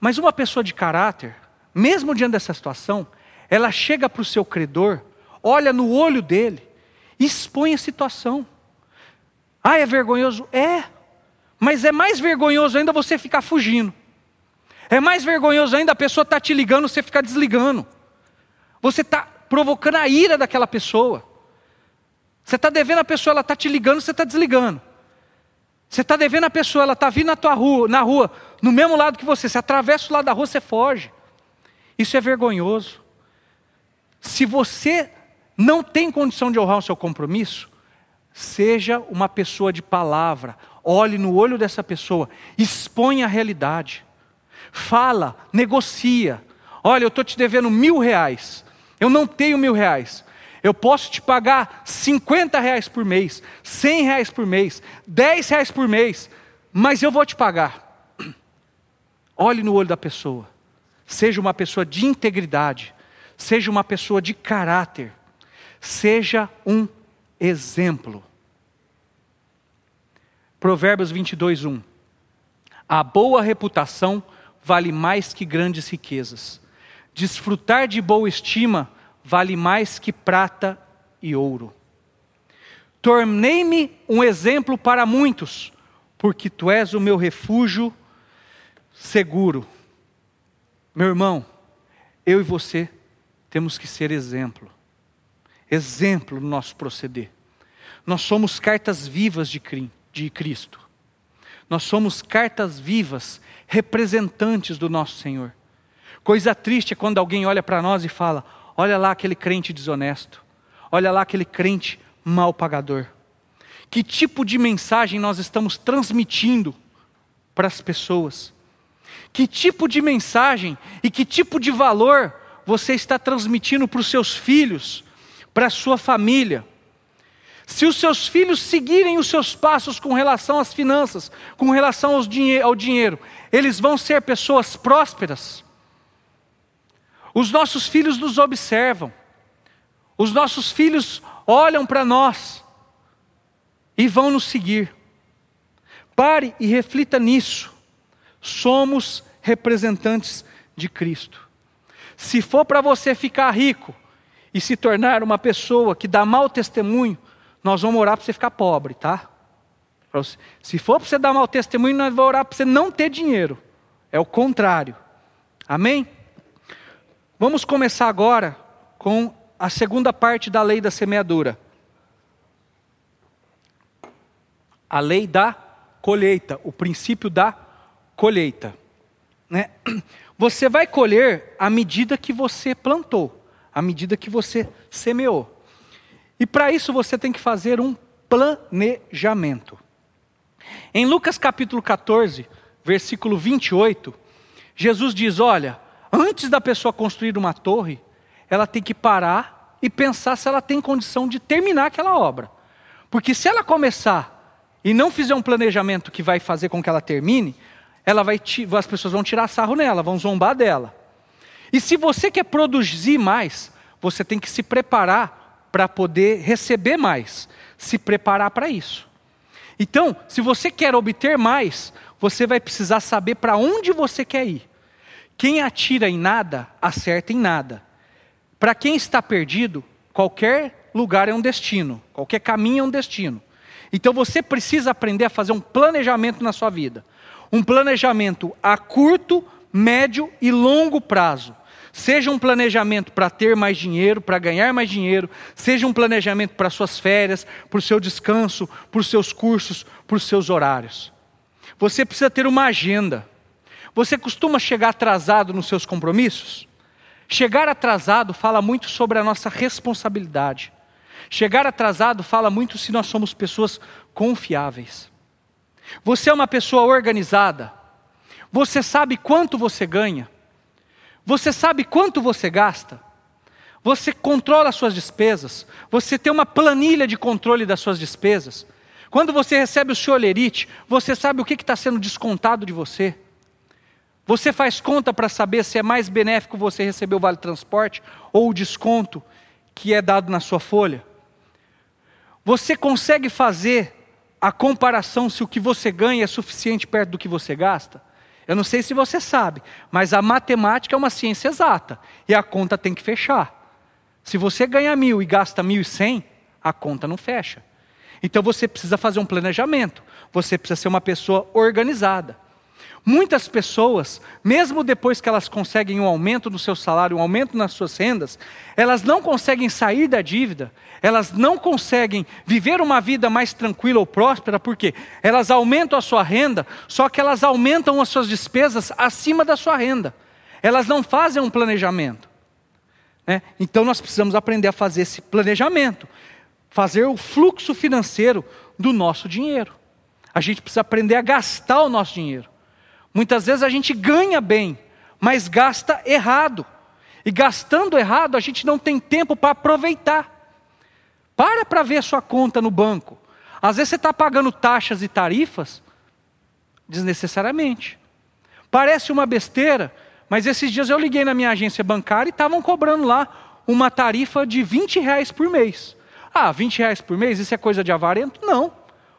Mas uma pessoa de caráter, mesmo diante dessa situação, ela chega para o seu credor, olha no olho dele, expõe a situação. Ah, é vergonhoso? É. Mas é mais vergonhoso ainda você ficar fugindo. É mais vergonhoso ainda a pessoa estar tá te ligando, você ficar desligando. Você está provocando a ira daquela pessoa. Você está devendo a pessoa, ela está te ligando, você está desligando. Você está devendo a pessoa, ela está vindo na tua rua, na rua, no mesmo lado que você. Você atravessa o lado da rua, você foge. Isso é vergonhoso. Se você não tem condição de honrar o seu compromisso, seja uma pessoa de palavra, olhe no olho dessa pessoa, exponha a realidade, fala, negocia. Olha, eu estou te devendo mil reais, eu não tenho mil reais. Eu posso te pagar 50 reais por mês, 100 reais por mês, 10 reais por mês, mas eu vou te pagar. Olhe no olho da pessoa, seja uma pessoa de integridade, seja uma pessoa de caráter, seja um exemplo. Provérbios 22, 1. A boa reputação vale mais que grandes riquezas. Desfrutar de boa estima vale mais que prata e ouro. Tornei-me um exemplo para muitos, porque tu és o meu refúgio seguro. Meu irmão, eu e você temos que ser exemplo. Exemplo no nosso proceder. Nós somos cartas vivas de Cristo. Nós somos cartas vivas, representantes do nosso Senhor. Coisa triste é quando alguém olha para nós e fala: Olha lá aquele crente desonesto. Olha lá aquele crente mal pagador. Que tipo de mensagem nós estamos transmitindo para as pessoas? Que tipo de mensagem e que tipo de valor você está transmitindo para os seus filhos, para a sua família. Se os seus filhos seguirem os seus passos com relação às finanças, com relação ao dinheiro, eles vão ser pessoas prósperas. Os nossos filhos nos observam, os nossos filhos olham para nós e vão nos seguir. Pare e reflita nisso. Somos representantes de Cristo. Se for para você ficar rico e se tornar uma pessoa que dá mau testemunho, nós vamos orar para você ficar pobre, tá? Se for para você dar mau testemunho, nós vamos orar para você não ter dinheiro. É o contrário. Amém? Vamos começar agora com a segunda parte da lei da semeadura. A lei da colheita, o princípio da colheita. Né? Você vai colher à medida que você plantou, à medida que você semeou. E para isso você tem que fazer um planejamento. Em Lucas capítulo 14, versículo 28, Jesus diz: Olha, antes da pessoa construir uma torre, ela tem que parar e pensar se ela tem condição de terminar aquela obra. Porque se ela começar e não fizer um planejamento que vai fazer com que ela termine, ela vai as pessoas vão tirar sarro nela, vão zombar dela. E se você quer produzir mais, você tem que se preparar para poder receber mais, se preparar para isso. Então, se você quer obter mais, você vai precisar saber para onde você quer ir. Quem atira em nada, acerta em nada. Para quem está perdido, qualquer lugar é um destino, qualquer caminho é um destino. Então você precisa aprender a fazer um planejamento na sua vida. Um planejamento a curto, médio e longo prazo. Seja um planejamento para ter mais dinheiro, para ganhar mais dinheiro, seja um planejamento para suas férias, para o seu descanso, para os seus cursos, para os seus horários. Você precisa ter uma agenda. Você costuma chegar atrasado nos seus compromissos? Chegar atrasado fala muito sobre a nossa responsabilidade. Chegar atrasado fala muito se nós somos pessoas confiáveis. Você é uma pessoa organizada. Você sabe quanto você ganha. Você sabe quanto você gasta? Você controla as suas despesas? Você tem uma planilha de controle das suas despesas? Quando você recebe o seu olerite, você sabe o que está sendo descontado de você? Você faz conta para saber se é mais benéfico você receber o vale transporte ou o desconto que é dado na sua folha? Você consegue fazer a comparação se o que você ganha é suficiente perto do que você gasta? Eu não sei se você sabe, mas a matemática é uma ciência exata e a conta tem que fechar. Se você ganha mil e gasta mil e cem, a conta não fecha. Então você precisa fazer um planejamento, você precisa ser uma pessoa organizada. Muitas pessoas, mesmo depois que elas conseguem um aumento no seu salário, um aumento nas suas rendas, elas não conseguem sair da dívida, elas não conseguem viver uma vida mais tranquila ou próspera, porque elas aumentam a sua renda, só que elas aumentam as suas despesas acima da sua renda. Elas não fazem um planejamento. Né? Então nós precisamos aprender a fazer esse planejamento, fazer o fluxo financeiro do nosso dinheiro. A gente precisa aprender a gastar o nosso dinheiro. Muitas vezes a gente ganha bem, mas gasta errado. E gastando errado, a gente não tem tempo para aproveitar. Para para ver sua conta no banco. Às vezes você está pagando taxas e tarifas desnecessariamente. Parece uma besteira, mas esses dias eu liguei na minha agência bancária e estavam cobrando lá uma tarifa de 20 reais por mês. Ah, 20 reais por mês, isso é coisa de avarento? Não.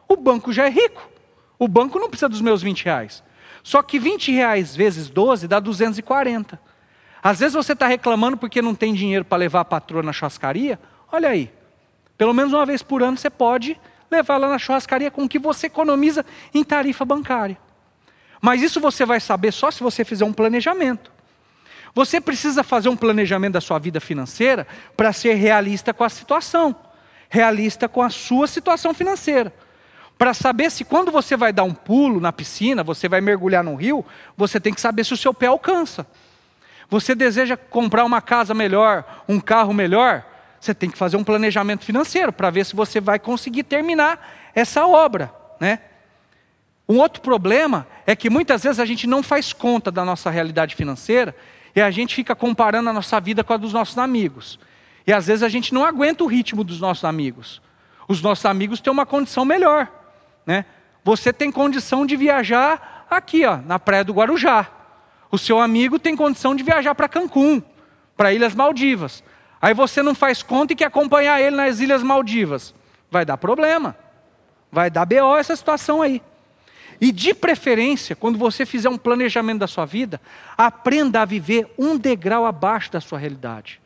O banco já é rico. O banco não precisa dos meus 20 reais. Só que 20 reais vezes 12 dá 240. Às vezes você está reclamando porque não tem dinheiro para levar a patroa na churrascaria. Olha aí, pelo menos uma vez por ano você pode levar lá na churrascaria com o que você economiza em tarifa bancária. Mas isso você vai saber só se você fizer um planejamento. Você precisa fazer um planejamento da sua vida financeira para ser realista com a situação, realista com a sua situação financeira para saber se quando você vai dar um pulo na piscina, você vai mergulhar no rio, você tem que saber se o seu pé alcança. Você deseja comprar uma casa melhor, um carro melhor, você tem que fazer um planejamento financeiro para ver se você vai conseguir terminar essa obra, né? Um outro problema é que muitas vezes a gente não faz conta da nossa realidade financeira e a gente fica comparando a nossa vida com a dos nossos amigos. E às vezes a gente não aguenta o ritmo dos nossos amigos. Os nossos amigos têm uma condição melhor. Né? Você tem condição de viajar aqui, ó, na praia do Guarujá. O seu amigo tem condição de viajar para Cancún, para Ilhas Maldivas. Aí você não faz conta e quer acompanhar ele nas Ilhas Maldivas. Vai dar problema. Vai dar BO essa situação aí. E de preferência, quando você fizer um planejamento da sua vida, aprenda a viver um degrau abaixo da sua realidade.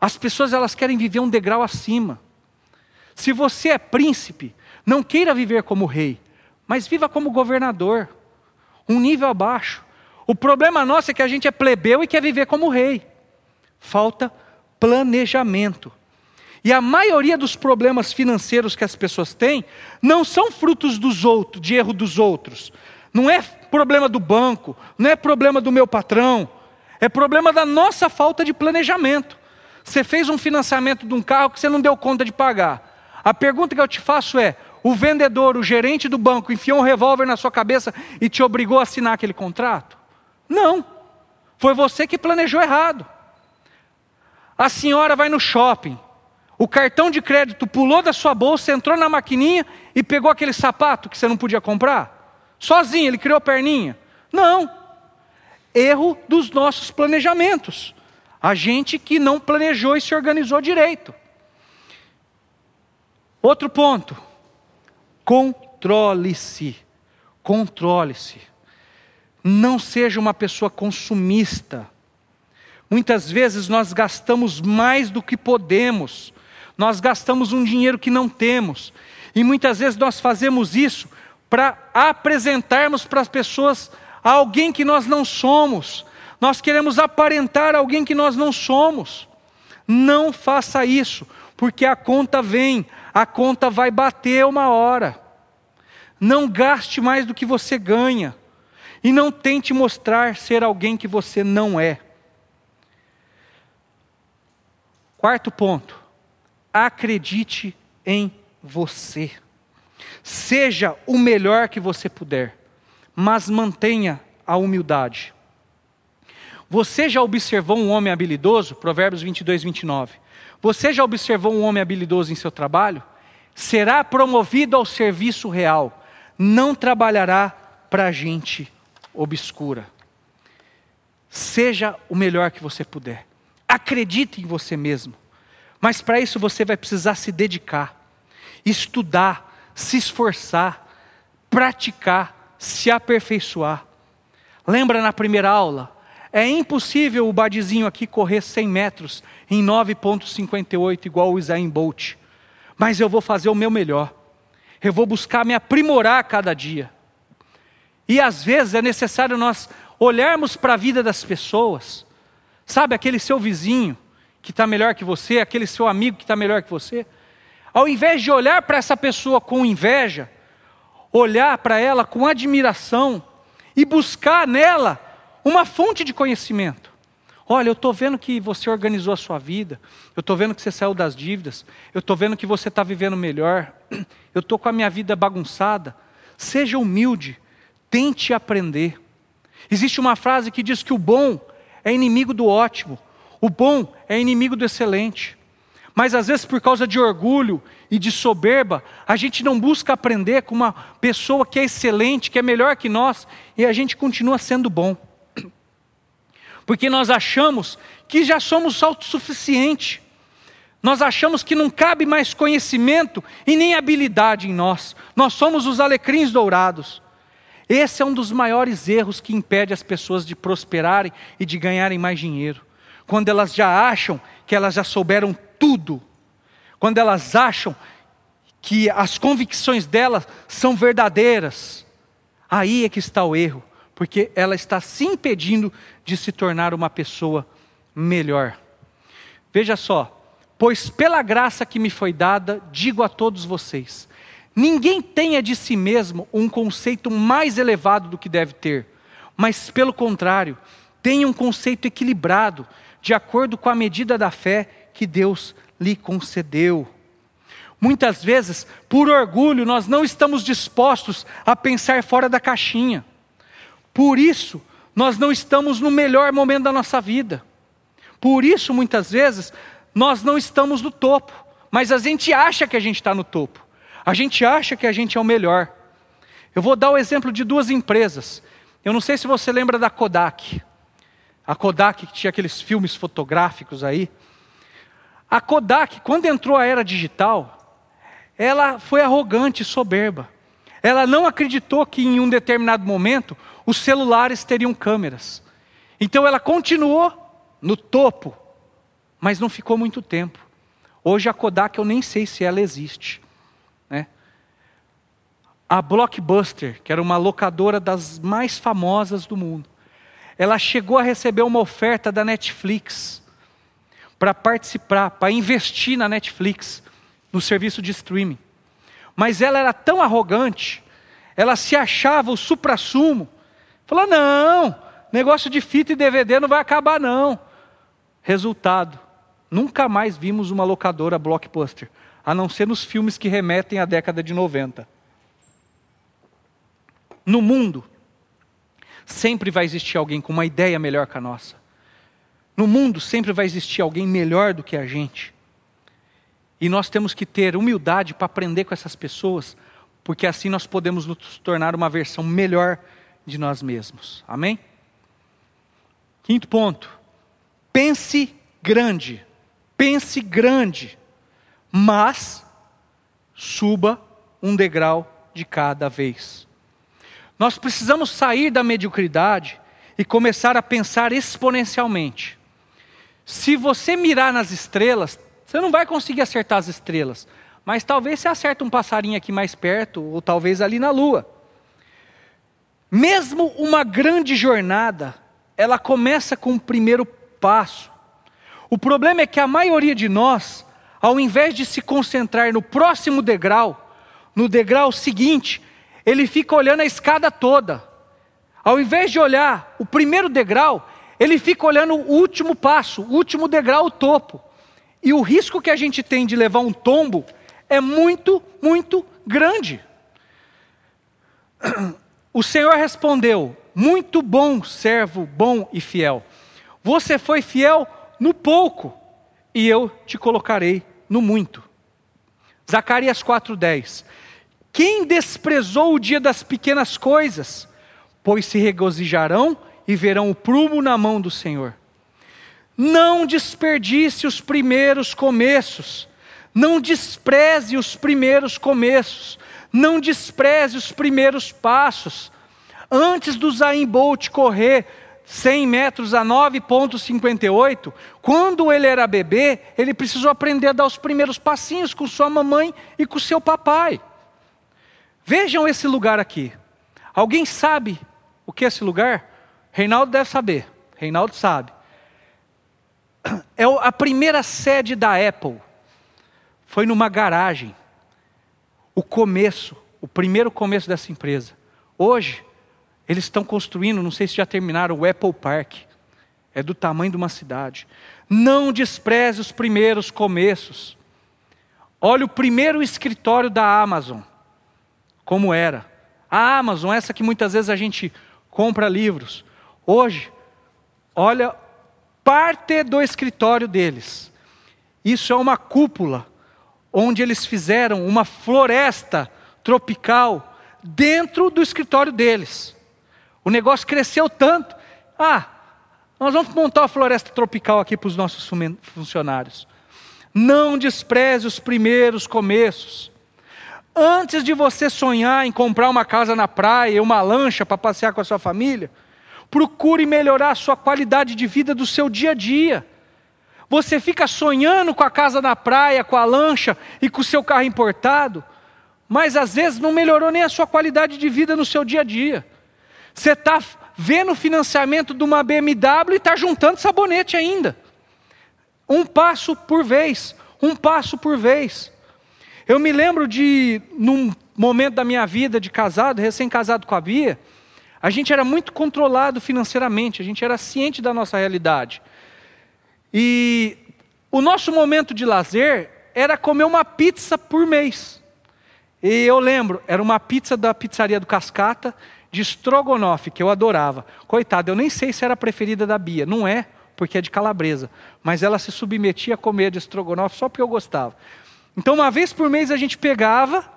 As pessoas elas querem viver um degrau acima. Se você é príncipe, não queira viver como rei, mas viva como governador, um nível abaixo. O problema nosso é que a gente é plebeu e quer viver como rei. Falta planejamento. E a maioria dos problemas financeiros que as pessoas têm não são frutos dos outros, de erro dos outros. Não é problema do banco, não é problema do meu patrão, é problema da nossa falta de planejamento. Você fez um financiamento de um carro que você não deu conta de pagar. A pergunta que eu te faço é: o vendedor, o gerente do banco, enfiou um revólver na sua cabeça e te obrigou a assinar aquele contrato? Não. Foi você que planejou errado. A senhora vai no shopping, o cartão de crédito pulou da sua bolsa, entrou na maquininha e pegou aquele sapato que você não podia comprar? Sozinho, ele criou perninha? Não. Erro dos nossos planejamentos. A gente que não planejou e se organizou direito. Outro ponto. Controle-se. Controle-se. Não seja uma pessoa consumista. Muitas vezes nós gastamos mais do que podemos, nós gastamos um dinheiro que não temos, e muitas vezes nós fazemos isso para apresentarmos para as pessoas alguém que nós não somos, nós queremos aparentar alguém que nós não somos. Não faça isso, porque a conta vem, a conta vai bater uma hora. Não gaste mais do que você ganha. E não tente mostrar ser alguém que você não é. Quarto ponto. Acredite em você. Seja o melhor que você puder, mas mantenha a humildade. Você já observou um homem habilidoso? Provérbios 22, 29. Você já observou um homem habilidoso em seu trabalho? Será promovido ao serviço real, não trabalhará para gente obscura. Seja o melhor que você puder. Acredite em você mesmo. Mas para isso você vai precisar se dedicar, estudar, se esforçar, praticar, se aperfeiçoar. Lembra na primeira aula? É impossível o badizinho aqui correr 100 metros em 9,58, igual o Isaim Bolt. Mas eu vou fazer o meu melhor. Eu vou buscar me aprimorar cada dia. E às vezes é necessário nós olharmos para a vida das pessoas. Sabe aquele seu vizinho que está melhor que você, aquele seu amigo que está melhor que você? Ao invés de olhar para essa pessoa com inveja, olhar para ela com admiração e buscar nela uma fonte de conhecimento. Olha, eu estou vendo que você organizou a sua vida, eu estou vendo que você saiu das dívidas, eu estou vendo que você está vivendo melhor, eu estou com a minha vida bagunçada. Seja humilde, tente aprender. Existe uma frase que diz que o bom é inimigo do ótimo, o bom é inimigo do excelente. Mas às vezes, por causa de orgulho e de soberba, a gente não busca aprender com uma pessoa que é excelente, que é melhor que nós, e a gente continua sendo bom. Porque nós achamos que já somos autossuficientes. Nós achamos que não cabe mais conhecimento e nem habilidade em nós. Nós somos os alecrins dourados. Esse é um dos maiores erros que impede as pessoas de prosperarem e de ganharem mais dinheiro. Quando elas já acham que elas já souberam tudo. Quando elas acham que as convicções delas são verdadeiras. Aí é que está o erro, porque ela está se impedindo de se tornar uma pessoa melhor. Veja só, pois pela graça que me foi dada, digo a todos vocês: Ninguém tenha de si mesmo um conceito mais elevado do que deve ter, mas, pelo contrário, tenha um conceito equilibrado, de acordo com a medida da fé que Deus lhe concedeu. Muitas vezes, por orgulho, nós não estamos dispostos a pensar fora da caixinha. Por isso, nós não estamos no melhor momento da nossa vida. Por isso, muitas vezes, nós não estamos no topo, mas a gente acha que a gente está no topo. A gente acha que a gente é o melhor. Eu vou dar o exemplo de duas empresas. Eu não sei se você lembra da Kodak. A Kodak que tinha aqueles filmes fotográficos aí. A Kodak, quando entrou a era digital, ela foi arrogante e soberba. Ela não acreditou que em um determinado momento os celulares teriam câmeras. Então ela continuou no topo, mas não ficou muito tempo. Hoje a Kodak eu nem sei se ela existe. Né? A Blockbuster, que era uma locadora das mais famosas do mundo, ela chegou a receber uma oferta da Netflix para participar, para investir na Netflix, no serviço de streaming. Mas ela era tão arrogante, ela se achava o supra-sumo. Falou: não, negócio de fita e DVD não vai acabar, não. Resultado: nunca mais vimos uma locadora blockbuster, a não ser nos filmes que remetem à década de 90. No mundo, sempre vai existir alguém com uma ideia melhor que a nossa. No mundo sempre vai existir alguém melhor do que a gente. E nós temos que ter humildade para aprender com essas pessoas, porque assim nós podemos nos tornar uma versão melhor de nós mesmos. Amém? Quinto ponto. Pense grande. Pense grande. Mas suba um degrau de cada vez. Nós precisamos sair da mediocridade e começar a pensar exponencialmente. Se você mirar nas estrelas, você não vai conseguir acertar as estrelas, mas talvez você acerte um passarinho aqui mais perto, ou talvez ali na lua. Mesmo uma grande jornada, ela começa com o primeiro passo. O problema é que a maioria de nós, ao invés de se concentrar no próximo degrau, no degrau seguinte, ele fica olhando a escada toda. Ao invés de olhar o primeiro degrau, ele fica olhando o último passo, o último degrau, o topo. E o risco que a gente tem de levar um tombo é muito, muito grande. O Senhor respondeu: Muito bom, servo bom e fiel. Você foi fiel no pouco, e eu te colocarei no muito. Zacarias 4:10. Quem desprezou o dia das pequenas coisas, pois se regozijarão e verão o prumo na mão do Senhor. Não desperdice os primeiros começos, não despreze os primeiros começos, não despreze os primeiros passos. Antes do Zayn Bolt correr 100 metros a 9,58, quando ele era bebê, ele precisou aprender a dar os primeiros passinhos com sua mamãe e com seu papai. Vejam esse lugar aqui. Alguém sabe o que é esse lugar? Reinaldo deve saber. Reinaldo sabe. É a primeira sede da Apple. Foi numa garagem. O começo, o primeiro começo dessa empresa. Hoje, eles estão construindo, não sei se já terminaram, o Apple Park. É do tamanho de uma cidade. Não despreze os primeiros começos. Olha o primeiro escritório da Amazon como era. A Amazon, essa que muitas vezes a gente compra livros. Hoje, olha parte do escritório deles. Isso é uma cúpula onde eles fizeram uma floresta tropical dentro do escritório deles. O negócio cresceu tanto. Ah, nós vamos montar uma floresta tropical aqui para os nossos funcionários. Não despreze os primeiros começos. Antes de você sonhar em comprar uma casa na praia, uma lancha para passear com a sua família, procure melhorar a sua qualidade de vida do seu dia a dia. Você fica sonhando com a casa na praia, com a lancha e com o seu carro importado, mas às vezes não melhorou nem a sua qualidade de vida no seu dia a dia. Você está vendo o financiamento de uma BMW e está juntando sabonete ainda. Um passo por vez, um passo por vez. Eu me lembro de, num momento da minha vida de casado, recém-casado com a Bia, a gente era muito controlado financeiramente, a gente era ciente da nossa realidade. E o nosso momento de lazer era comer uma pizza por mês. E eu lembro, era uma pizza da pizzaria do Cascata, de estrogonofe, que eu adorava. Coitado, eu nem sei se era a preferida da Bia. Não é, porque é de calabresa. Mas ela se submetia a comer de estrogonofe só porque eu gostava. Então, uma vez por mês a gente pegava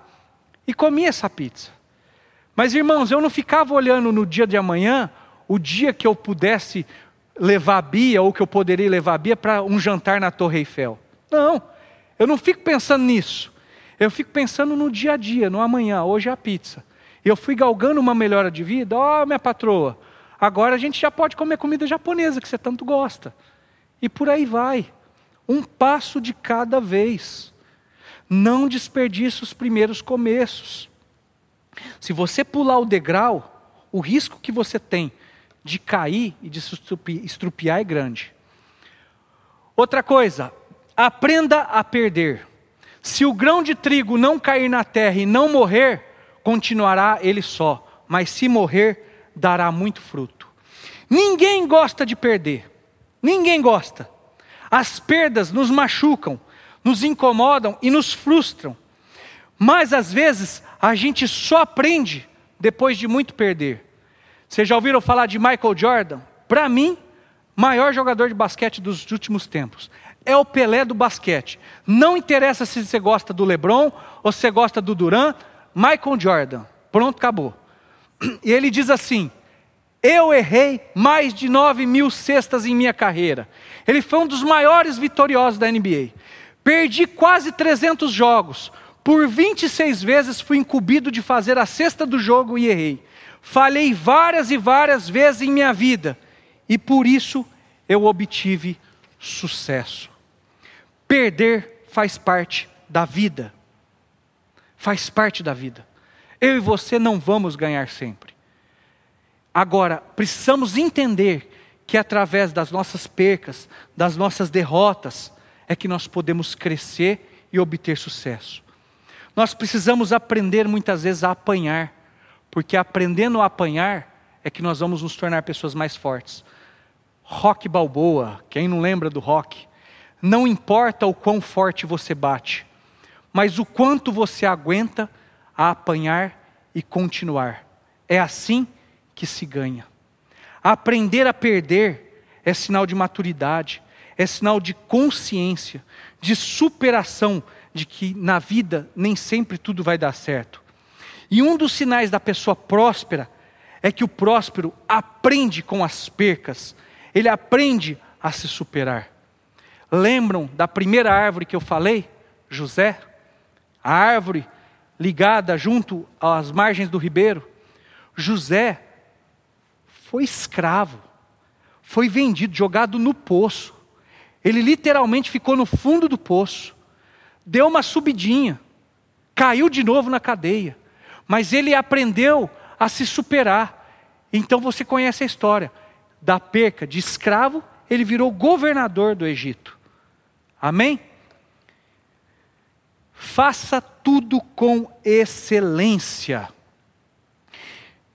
e comia essa pizza. Mas, irmãos, eu não ficava olhando no dia de amanhã, o dia que eu pudesse levar a Bia, ou que eu poderia levar a Bia para um jantar na Torre Eiffel. Não, eu não fico pensando nisso. Eu fico pensando no dia a dia, no amanhã, hoje é a pizza. Eu fui galgando uma melhora de vida, ó, oh, minha patroa, agora a gente já pode comer comida japonesa que você tanto gosta. E por aí vai. Um passo de cada vez. Não desperdice os primeiros começos. Se você pular o degrau, o risco que você tem de cair e de estrupiar é grande. Outra coisa, aprenda a perder. Se o grão de trigo não cair na terra e não morrer, continuará ele só, mas se morrer, dará muito fruto. Ninguém gosta de perder, ninguém gosta. As perdas nos machucam, nos incomodam e nos frustram. Mas às vezes a gente só aprende depois de muito perder. Vocês já ouviram falar de Michael Jordan? Para mim, maior jogador de basquete dos últimos tempos. É o Pelé do basquete. Não interessa se você gosta do LeBron ou se você gosta do Duran, Michael Jordan. Pronto, acabou. E ele diz assim: Eu errei mais de 9 mil cestas em minha carreira. Ele foi um dos maiores vitoriosos da NBA. Perdi quase 300 jogos. Por 26 vezes fui incumbido de fazer a cesta do jogo e errei. Falhei várias e várias vezes em minha vida e por isso eu obtive sucesso. Perder faz parte da vida. Faz parte da vida. Eu e você não vamos ganhar sempre. Agora, precisamos entender que através das nossas percas, das nossas derrotas, é que nós podemos crescer e obter sucesso. Nós precisamos aprender muitas vezes a apanhar, porque aprendendo a apanhar é que nós vamos nos tornar pessoas mais fortes. Rock Balboa, quem não lembra do rock? Não importa o quão forte você bate, mas o quanto você aguenta a apanhar e continuar. É assim que se ganha. Aprender a perder é sinal de maturidade, é sinal de consciência, de superação de que na vida nem sempre tudo vai dar certo. E um dos sinais da pessoa próspera é que o próspero aprende com as percas, ele aprende a se superar. Lembram da primeira árvore que eu falei? José? A árvore ligada junto às margens do ribeiro. José foi escravo, foi vendido, jogado no poço. Ele literalmente ficou no fundo do poço, deu uma subidinha, caiu de novo na cadeia, mas ele aprendeu a se superar. Então você conhece a história da perca de escravo, ele virou governador do Egito. Amém? Faça tudo com excelência.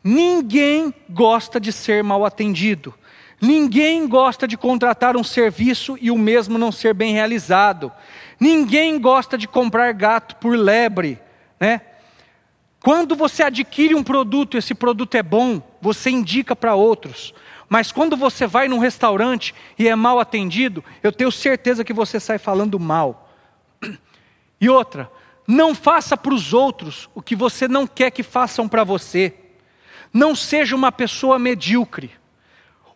Ninguém gosta de ser mal atendido. Ninguém gosta de contratar um serviço e o mesmo não ser bem realizado. Ninguém gosta de comprar gato por lebre, né? Quando você adquire um produto, esse produto é bom, você indica para outros. Mas quando você vai num restaurante e é mal atendido, eu tenho certeza que você sai falando mal. E outra, não faça para os outros o que você não quer que façam para você. Não seja uma pessoa medíocre.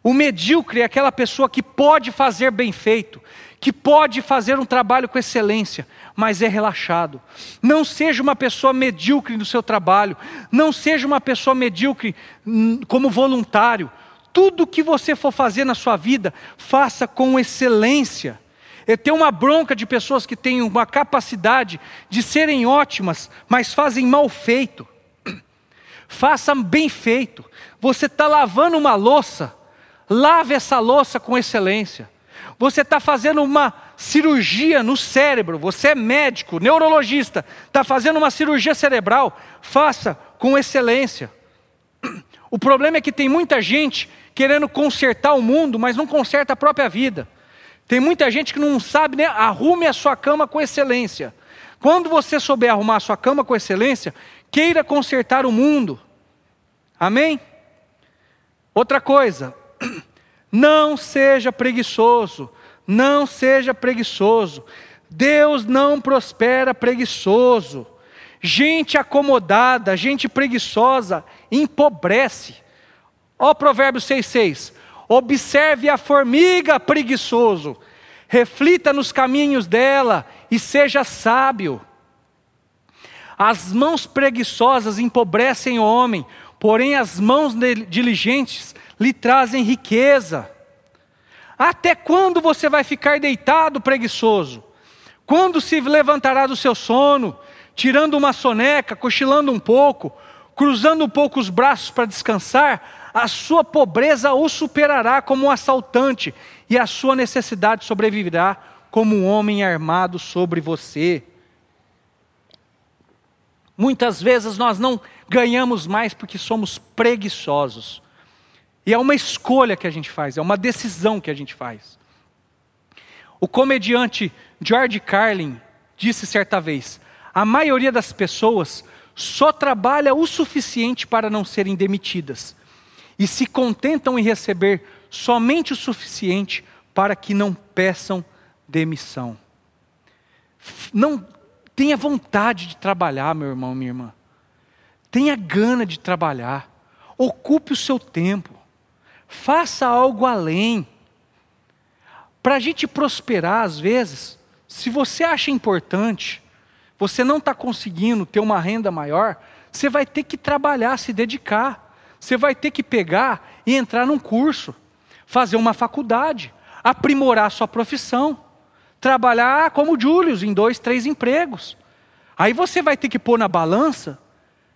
O medíocre é aquela pessoa que pode fazer bem feito, que pode fazer um trabalho com excelência, mas é relaxado. Não seja uma pessoa medíocre no seu trabalho, não seja uma pessoa medíocre hum, como voluntário, tudo que você for fazer na sua vida, faça com excelência. Eu tenho uma bronca de pessoas que têm uma capacidade de serem ótimas, mas fazem mal feito. Faça bem feito. Você está lavando uma louça, lave essa louça com excelência. Você está fazendo uma cirurgia no cérebro, você é médico, neurologista, está fazendo uma cirurgia cerebral, faça com excelência. O problema é que tem muita gente querendo consertar o mundo, mas não conserta a própria vida. Tem muita gente que não sabe, né? Arrume a sua cama com excelência. Quando você souber arrumar a sua cama com excelência, queira consertar o mundo. Amém? Outra coisa, não seja preguiçoso. Não seja preguiçoso. Deus não prospera preguiçoso. Gente acomodada, gente preguiçosa, empobrece. Ó Provérbio 6,6: Observe a formiga preguiçoso, reflita nos caminhos dela e seja sábio. As mãos preguiçosas empobrecem o homem, porém as mãos diligentes lhe trazem riqueza. Até quando você vai ficar deitado preguiçoso? Quando se levantará do seu sono, tirando uma soneca, cochilando um pouco, cruzando um pouco os braços para descansar? a sua pobreza o superará como um assaltante, e a sua necessidade sobreviverá como um homem armado sobre você. Muitas vezes nós não ganhamos mais porque somos preguiçosos. E é uma escolha que a gente faz, é uma decisão que a gente faz. O comediante George Carlin disse certa vez: a maioria das pessoas só trabalha o suficiente para não serem demitidas e se contentam em receber somente o suficiente para que não peçam demissão. Não tenha vontade de trabalhar, meu irmão, minha irmã. Tenha gana de trabalhar. Ocupe o seu tempo. Faça algo além. Para a gente prosperar, às vezes, se você acha importante, você não está conseguindo ter uma renda maior, você vai ter que trabalhar, se dedicar. Você vai ter que pegar e entrar num curso, fazer uma faculdade, aprimorar sua profissão, trabalhar como Julius em dois, três empregos. Aí você vai ter que pôr na balança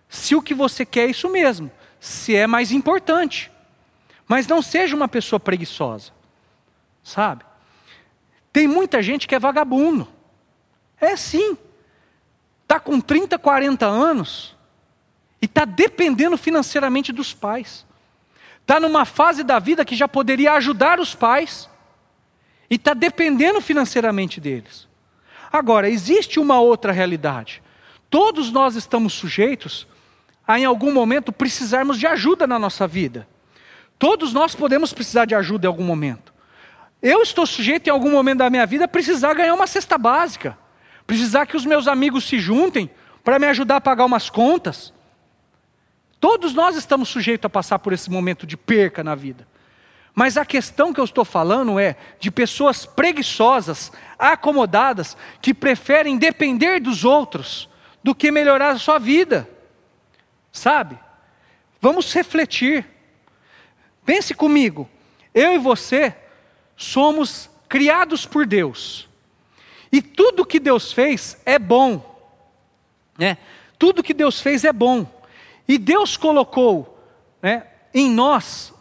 se o que você quer é isso mesmo, se é mais importante. Mas não seja uma pessoa preguiçosa, sabe? Tem muita gente que é vagabundo. É sim. Está com 30, 40 anos e está dependendo financeiramente dos pais. Está numa fase da vida que já poderia ajudar os pais e está dependendo financeiramente deles. Agora, existe uma outra realidade. Todos nós estamos sujeitos a, em algum momento, precisarmos de ajuda na nossa vida. Todos nós podemos precisar de ajuda em algum momento. Eu estou sujeito em algum momento da minha vida a precisar ganhar uma cesta básica, precisar que os meus amigos se juntem para me ajudar a pagar umas contas. Todos nós estamos sujeitos a passar por esse momento de perca na vida. Mas a questão que eu estou falando é de pessoas preguiçosas, acomodadas, que preferem depender dos outros do que melhorar a sua vida. Sabe? Vamos refletir. Pense comigo. Eu e você somos criados por Deus. E tudo que Deus fez é bom. Né? Tudo que Deus fez é bom. E Deus colocou né, em nós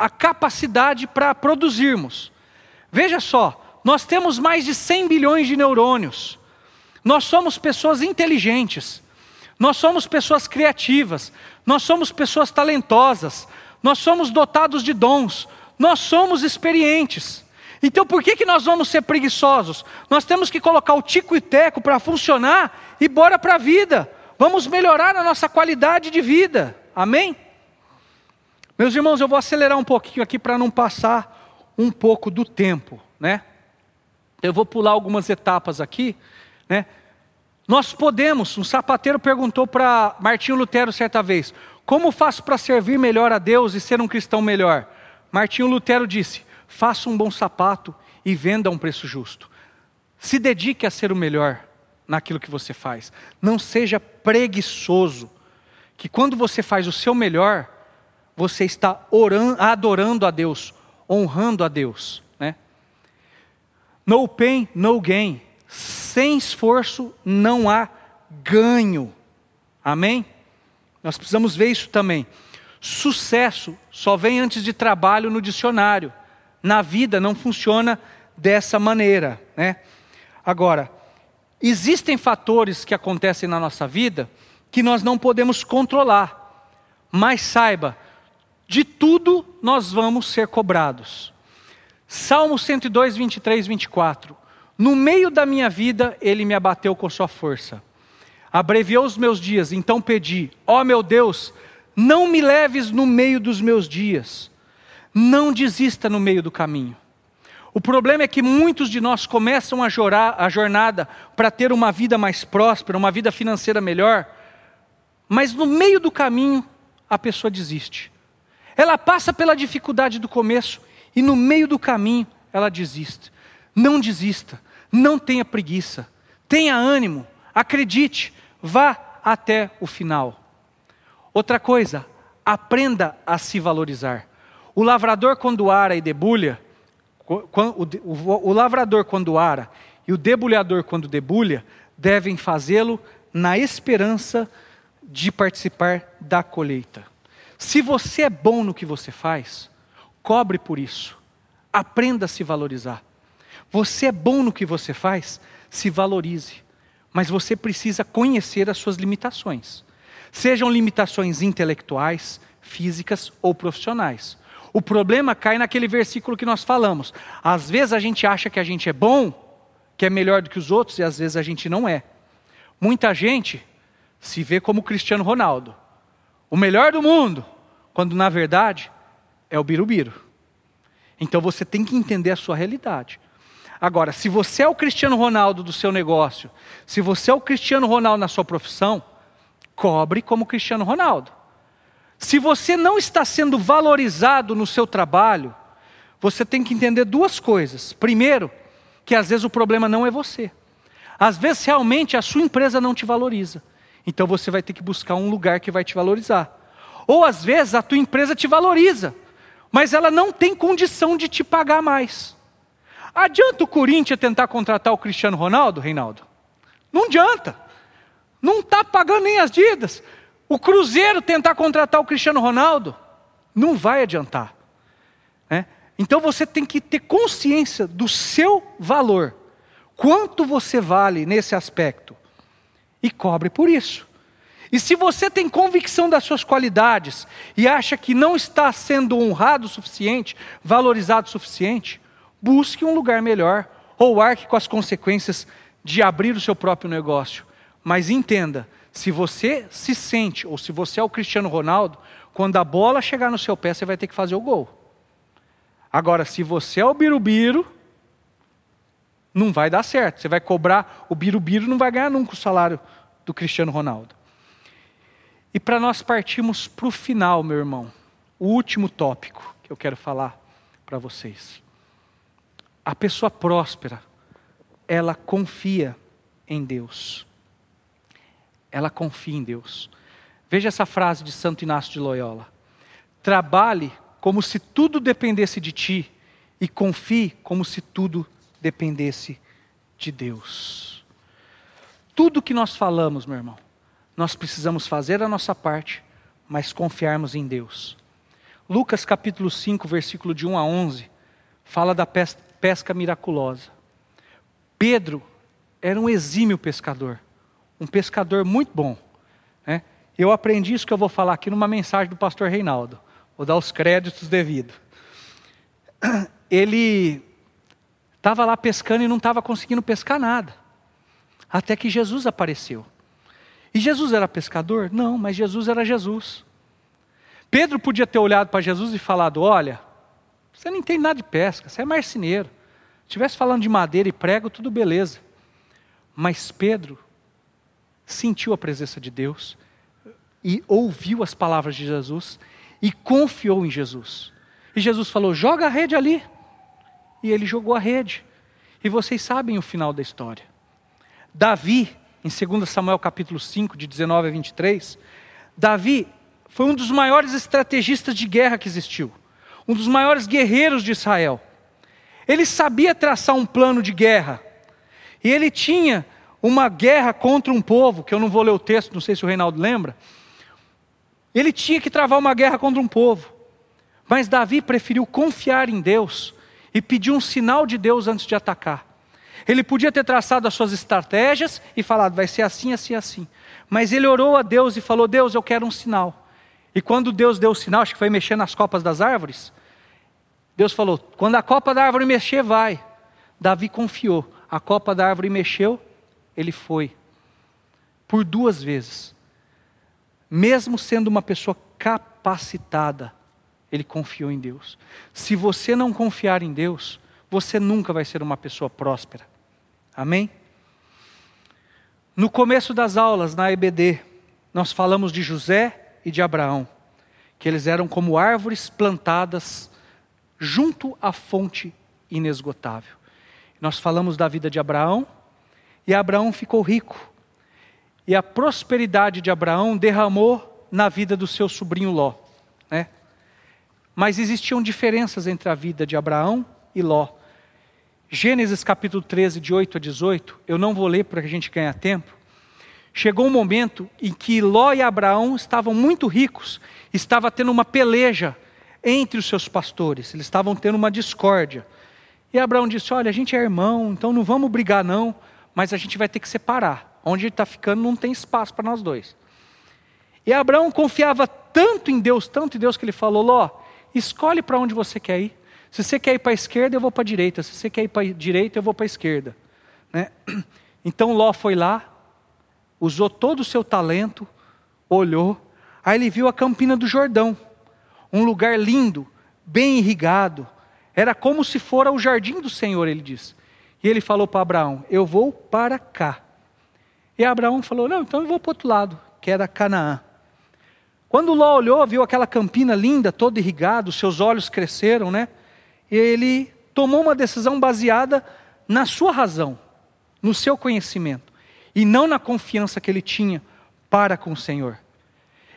a capacidade para produzirmos. Veja só, nós temos mais de 100 bilhões de neurônios. Nós somos pessoas inteligentes. Nós somos pessoas criativas. Nós somos pessoas talentosas. Nós somos dotados de dons nós somos experientes. Então por que, que nós vamos ser preguiçosos? Nós temos que colocar o tico e teco para funcionar e bora para a vida. Vamos melhorar a nossa qualidade de vida. Amém? Meus irmãos, eu vou acelerar um pouquinho aqui para não passar um pouco do tempo, né? Eu vou pular algumas etapas aqui, né? Nós podemos, um sapateiro perguntou para Martinho Lutero certa vez: Como faço para servir melhor a Deus e ser um cristão melhor? Martinho Lutero disse: faça um bom sapato e venda a um preço justo. Se dedique a ser o melhor naquilo que você faz. Não seja preguiçoso, que quando você faz o seu melhor, você está orando, adorando a Deus, honrando a Deus. Né? No pain, no gain. Sem esforço não há ganho. Amém? Nós precisamos ver isso também. Sucesso só vem antes de trabalho no dicionário. Na vida não funciona dessa maneira, né? Agora, existem fatores que acontecem na nossa vida que nós não podemos controlar. Mas saiba, de tudo nós vamos ser cobrados. Salmo 102, 23, 24. No meio da minha vida, ele me abateu com sua força. Abreviou os meus dias, então pedi: ó oh, meu Deus, não me leves no meio dos meus dias. Não desista no meio do caminho. O problema é que muitos de nós começam a, jorar, a jornada para ter uma vida mais próspera, uma vida financeira melhor, mas no meio do caminho a pessoa desiste. Ela passa pela dificuldade do começo e no meio do caminho ela desiste. Não desista, não tenha preguiça, tenha ânimo, acredite, vá até o final. Outra coisa, aprenda a se valorizar. O lavrador, quando ara e debulha, o, lavrador, quando ara, e o debulhador, quando debulha, devem fazê-lo na esperança de participar da colheita. Se você é bom no que você faz, cobre por isso. Aprenda a se valorizar. Você é bom no que você faz, se valorize. Mas você precisa conhecer as suas limitações. Sejam limitações intelectuais, físicas ou profissionais. O problema cai naquele versículo que nós falamos. Às vezes a gente acha que a gente é bom, que é melhor do que os outros, e às vezes a gente não é. Muita gente se vê como Cristiano Ronaldo, o melhor do mundo, quando na verdade é o birubiru. Então você tem que entender a sua realidade. Agora, se você é o Cristiano Ronaldo do seu negócio, se você é o Cristiano Ronaldo na sua profissão, cobre como Cristiano Ronaldo. Se você não está sendo valorizado no seu trabalho, você tem que entender duas coisas. Primeiro, que às vezes o problema não é você. Às vezes realmente a sua empresa não te valoriza. Então você vai ter que buscar um lugar que vai te valorizar. Ou às vezes a tua empresa te valoriza, mas ela não tem condição de te pagar mais. Adianta o Corinthians tentar contratar o Cristiano Ronaldo, Reinaldo? Não adianta. Não está pagando nem as dívidas. O Cruzeiro tentar contratar o Cristiano Ronaldo, não vai adiantar. Né? Então você tem que ter consciência do seu valor. Quanto você vale nesse aspecto? E cobre por isso. E se você tem convicção das suas qualidades e acha que não está sendo honrado o suficiente, valorizado o suficiente, busque um lugar melhor ou arque com as consequências de abrir o seu próprio negócio. Mas entenda, se você se sente, ou se você é o Cristiano Ronaldo, quando a bola chegar no seu pé, você vai ter que fazer o gol. Agora, se você é o Birubiru, não vai dar certo. Você vai cobrar, o Birubiru não vai ganhar nunca o salário do Cristiano Ronaldo. E para nós partirmos para o final, meu irmão, o último tópico que eu quero falar para vocês. A pessoa próspera, ela confia em Deus ela confia em Deus. Veja essa frase de Santo Inácio de Loyola: Trabalhe como se tudo dependesse de ti e confie como se tudo dependesse de Deus. Tudo que nós falamos, meu irmão, nós precisamos fazer a nossa parte, mas confiarmos em Deus. Lucas capítulo 5, versículo de 1 a 11, fala da pesca miraculosa. Pedro era um exímio pescador um pescador muito bom. Né? Eu aprendi isso que eu vou falar aqui numa mensagem do pastor Reinaldo. Vou dar os créditos devidos. Ele estava lá pescando e não estava conseguindo pescar nada. Até que Jesus apareceu. E Jesus era pescador? Não, mas Jesus era Jesus. Pedro podia ter olhado para Jesus e falado: Olha, você não entende nada de pesca, você é marceneiro. Se estivesse falando de madeira e prego, tudo beleza. Mas Pedro sentiu a presença de Deus e ouviu as palavras de Jesus e confiou em Jesus. E Jesus falou: joga a rede ali. E ele jogou a rede. E vocês sabem o final da história. Davi, em 2 Samuel capítulo 5, de 19 a 23, Davi foi um dos maiores estrategistas de guerra que existiu, um dos maiores guerreiros de Israel. Ele sabia traçar um plano de guerra, e ele tinha uma guerra contra um povo, que eu não vou ler o texto, não sei se o Reinaldo lembra. Ele tinha que travar uma guerra contra um povo. Mas Davi preferiu confiar em Deus e pedir um sinal de Deus antes de atacar. Ele podia ter traçado as suas estratégias e falado, vai ser assim, assim, assim. Mas ele orou a Deus e falou: Deus, eu quero um sinal. E quando Deus deu o sinal, acho que foi mexer nas copas das árvores, Deus falou: quando a copa da árvore mexer, vai. Davi confiou. A copa da árvore mexeu ele foi. Por duas vezes. Mesmo sendo uma pessoa capacitada, ele confiou em Deus. Se você não confiar em Deus, você nunca vai ser uma pessoa próspera. Amém? No começo das aulas na EBD, nós falamos de José e de Abraão, que eles eram como árvores plantadas junto à fonte inesgotável. Nós falamos da vida de Abraão, e Abraão ficou rico. E a prosperidade de Abraão derramou na vida do seu sobrinho Ló. Mas existiam diferenças entre a vida de Abraão e Ló. Gênesis capítulo 13, de 8 a 18, eu não vou ler para a gente ganhar tempo. chegou um momento em que Ló e Abraão estavam muito ricos, estava tendo uma peleja entre os seus pastores, eles estavam tendo uma discórdia. E Abraão disse: Olha, a gente é irmão, então não vamos brigar, não, mas a gente vai ter que separar. Onde ele está ficando não tem espaço para nós dois. E Abraão confiava tanto em Deus, tanto em Deus, que ele falou: Ló, escolhe para onde você quer ir. Se você quer ir para a esquerda, eu vou para a direita. Se você quer ir para a direita, eu vou para a esquerda. Né? Então Ló foi lá, usou todo o seu talento, olhou, aí ele viu a campina do Jordão, um lugar lindo, bem irrigado, era como se fora o jardim do Senhor, ele disse. E ele falou para Abraão: Eu vou para cá. E Abraão falou: Não, então eu vou para o outro lado, que era Canaã. Quando Ló olhou, viu aquela campina linda, toda irrigada, seus olhos cresceram, né? Ele tomou uma decisão baseada na sua razão, no seu conhecimento, e não na confiança que ele tinha para com o Senhor.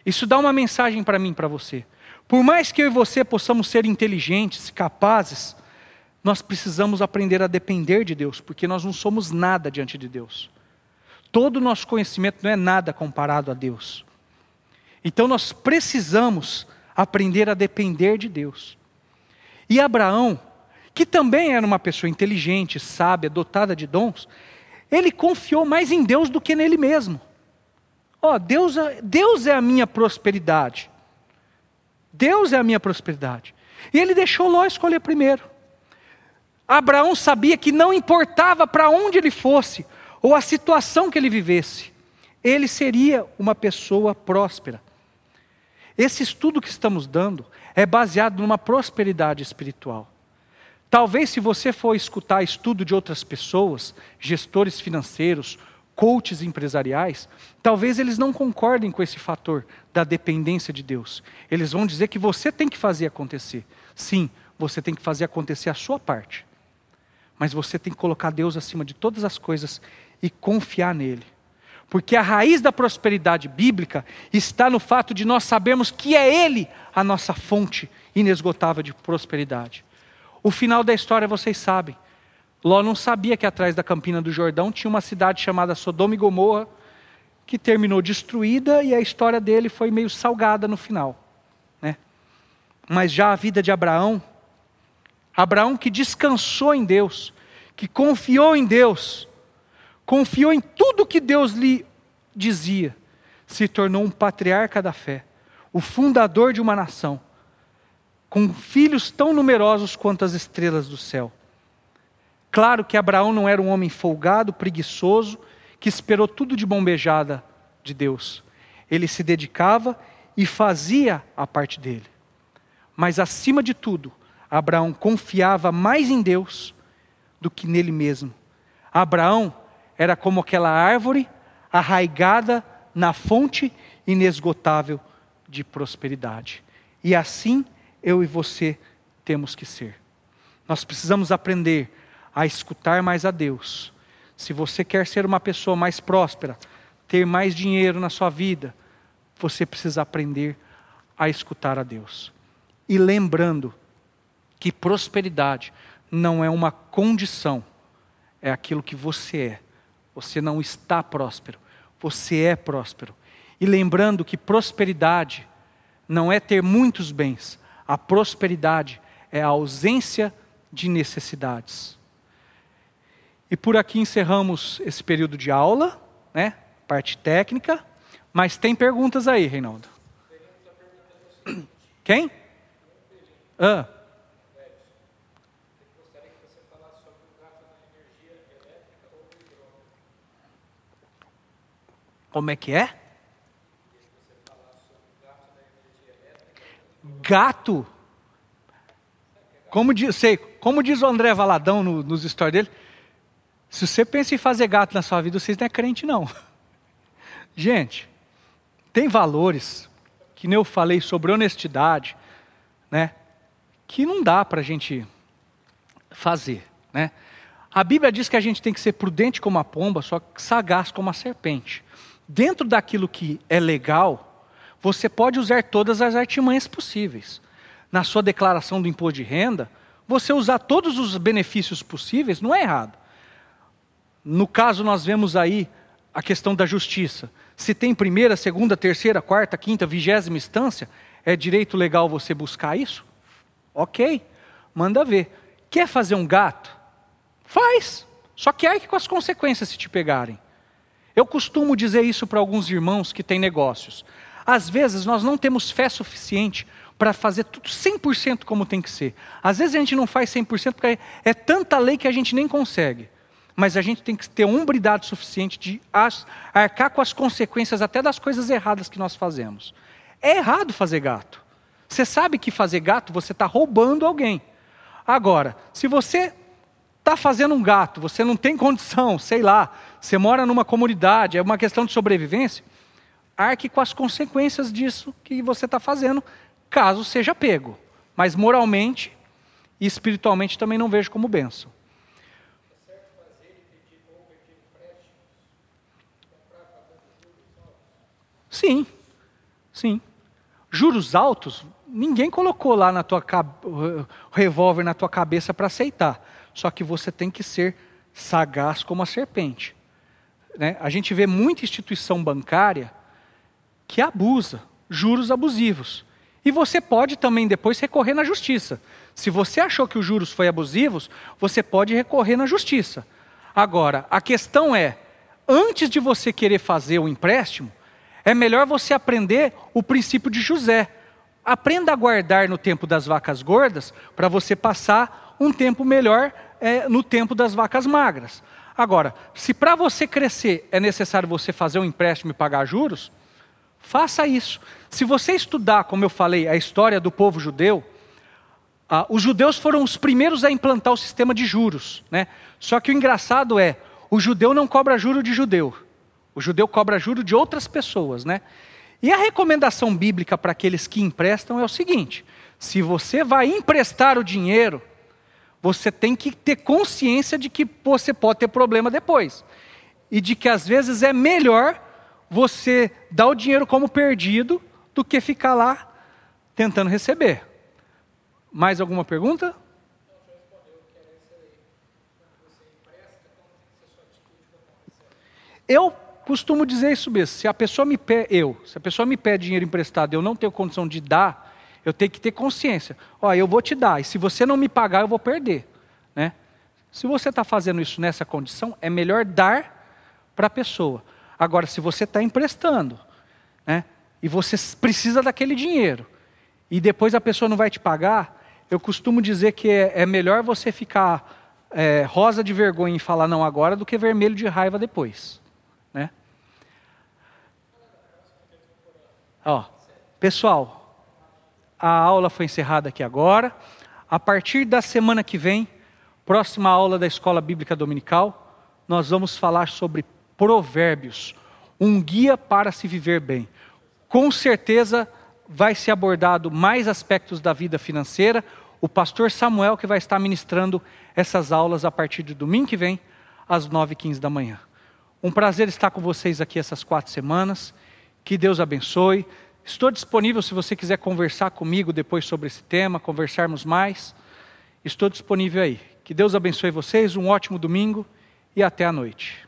Isso dá uma mensagem para mim, para você. Por mais que eu e você possamos ser inteligentes, capazes, nós precisamos aprender a depender de Deus, porque nós não somos nada diante de Deus. Todo o nosso conhecimento não é nada comparado a Deus. Então nós precisamos aprender a depender de Deus. E Abraão, que também era uma pessoa inteligente, sábia, dotada de dons, ele confiou mais em Deus do que nele mesmo. Ó, oh, Deus, é, Deus é a minha prosperidade. Deus é a minha prosperidade. E ele deixou Ló escolher primeiro. Abraão sabia que não importava para onde ele fosse, ou a situação que ele vivesse, ele seria uma pessoa próspera. Esse estudo que estamos dando é baseado numa prosperidade espiritual. Talvez, se você for escutar estudo de outras pessoas, gestores financeiros, coaches empresariais, talvez eles não concordem com esse fator da dependência de Deus. Eles vão dizer que você tem que fazer acontecer. Sim, você tem que fazer acontecer a sua parte. Mas você tem que colocar Deus acima de todas as coisas e confiar nele. Porque a raiz da prosperidade bíblica está no fato de nós sabermos que é Ele a nossa fonte inesgotável de prosperidade. O final da história vocês sabem. Ló não sabia que atrás da campina do Jordão tinha uma cidade chamada Sodoma e Gomorra, que terminou destruída e a história dele foi meio salgada no final. Né? Mas já a vida de Abraão, Abraão que descansou em Deus, que confiou em Deus, confiou em tudo que Deus lhe dizia, se tornou um patriarca da fé, o fundador de uma nação, com filhos tão numerosos quanto as estrelas do céu. Claro que Abraão não era um homem folgado, preguiçoso, que esperou tudo de bombejada de Deus. Ele se dedicava e fazia a parte dele. Mas acima de tudo, Abraão confiava mais em Deus do que nele mesmo. Abraão era como aquela árvore arraigada na fonte inesgotável de prosperidade. E assim eu e você temos que ser. Nós precisamos aprender a escutar mais a Deus. Se você quer ser uma pessoa mais próspera, ter mais dinheiro na sua vida, você precisa aprender a escutar a Deus. E lembrando que prosperidade não é uma condição, é aquilo que você é. Você não está próspero, você é próspero. E lembrando que prosperidade não é ter muitos bens, a prosperidade é a ausência de necessidades. E por aqui encerramos esse período de aula, né? Parte técnica. Mas tem perguntas aí, Reinaldo. Quem? Ah. Como é que é? Gato. Como diz, sei, como diz o André Valadão no, nos stories dele, se você pensa em fazer gato na sua vida, você não é crente, não. Gente, tem valores que nem eu falei sobre honestidade, né? Que não dá para a gente fazer, né? A Bíblia diz que a gente tem que ser prudente como a pomba, só sagaz como a serpente. Dentro daquilo que é legal, você pode usar todas as artimanhas possíveis. Na sua declaração do imposto de renda, você usar todos os benefícios possíveis não é errado. No caso, nós vemos aí a questão da justiça. Se tem primeira, segunda, terceira, quarta, quinta, vigésima instância, é direito legal você buscar isso? Ok, manda ver. Quer fazer um gato? Faz. Só que arque com as consequências se te pegarem. Eu costumo dizer isso para alguns irmãos que têm negócios. Às vezes nós não temos fé suficiente para fazer tudo 100% como tem que ser. Às vezes a gente não faz 100% porque é tanta lei que a gente nem consegue. Mas a gente tem que ter umbridade suficiente de arcar com as consequências até das coisas erradas que nós fazemos. É errado fazer gato. Você sabe que fazer gato você está roubando alguém. Agora, se você está fazendo um gato, você não tem condição, sei lá, você mora numa comunidade, é uma questão de sobrevivência, arque com as consequências disso que você está fazendo, caso seja pego. Mas moralmente e espiritualmente também não vejo como benção. Sim, sim. Juros altos, ninguém colocou lá na tua o revólver na tua cabeça para aceitar. Só que você tem que ser sagaz como a serpente. Né? A gente vê muita instituição bancária que abusa, juros abusivos. E você pode também depois recorrer na justiça. Se você achou que os juros foi abusivos, você pode recorrer na justiça. Agora, a questão é, antes de você querer fazer o empréstimo, é melhor você aprender o princípio de José. Aprenda a guardar no tempo das vacas gordas para você passar um tempo melhor é, no tempo das vacas magras. Agora, se para você crescer é necessário você fazer um empréstimo e pagar juros, faça isso. Se você estudar, como eu falei, a história do povo judeu, ah, os judeus foram os primeiros a implantar o sistema de juros. Né? Só que o engraçado é, o judeu não cobra juro de judeu. O judeu cobra juro de outras pessoas, né? E a recomendação bíblica para aqueles que emprestam é o seguinte: se você vai emprestar o dinheiro, você tem que ter consciência de que você pode ter problema depois. E de que às vezes é melhor você dar o dinheiro como perdido do que ficar lá tentando receber. Mais alguma pergunta? Eu costumo dizer isso mesmo. Se a pessoa me pede, eu, se a pessoa me pede dinheiro emprestado eu não tenho condição de dar, eu tenho que ter consciência. Ó, eu vou te dar, e se você não me pagar, eu vou perder. Né? Se você está fazendo isso nessa condição, é melhor dar para a pessoa. Agora, se você está emprestando, né, e você precisa daquele dinheiro, e depois a pessoa não vai te pagar, eu costumo dizer que é, é melhor você ficar é, rosa de vergonha e falar não agora do que vermelho de raiva depois. Né? Ó, pessoal, a aula foi encerrada aqui agora. A partir da semana que vem, próxima aula da Escola Bíblica Dominical, nós vamos falar sobre Provérbios, um guia para se viver bem. Com certeza vai ser abordado mais aspectos da vida financeira. O pastor Samuel que vai estar ministrando essas aulas a partir de domingo que vem, às 9h15 da manhã. Um prazer estar com vocês aqui essas quatro semanas. Que Deus abençoe. Estou disponível se você quiser conversar comigo depois sobre esse tema, conversarmos mais. Estou disponível aí. Que Deus abençoe vocês, um ótimo domingo e até a noite.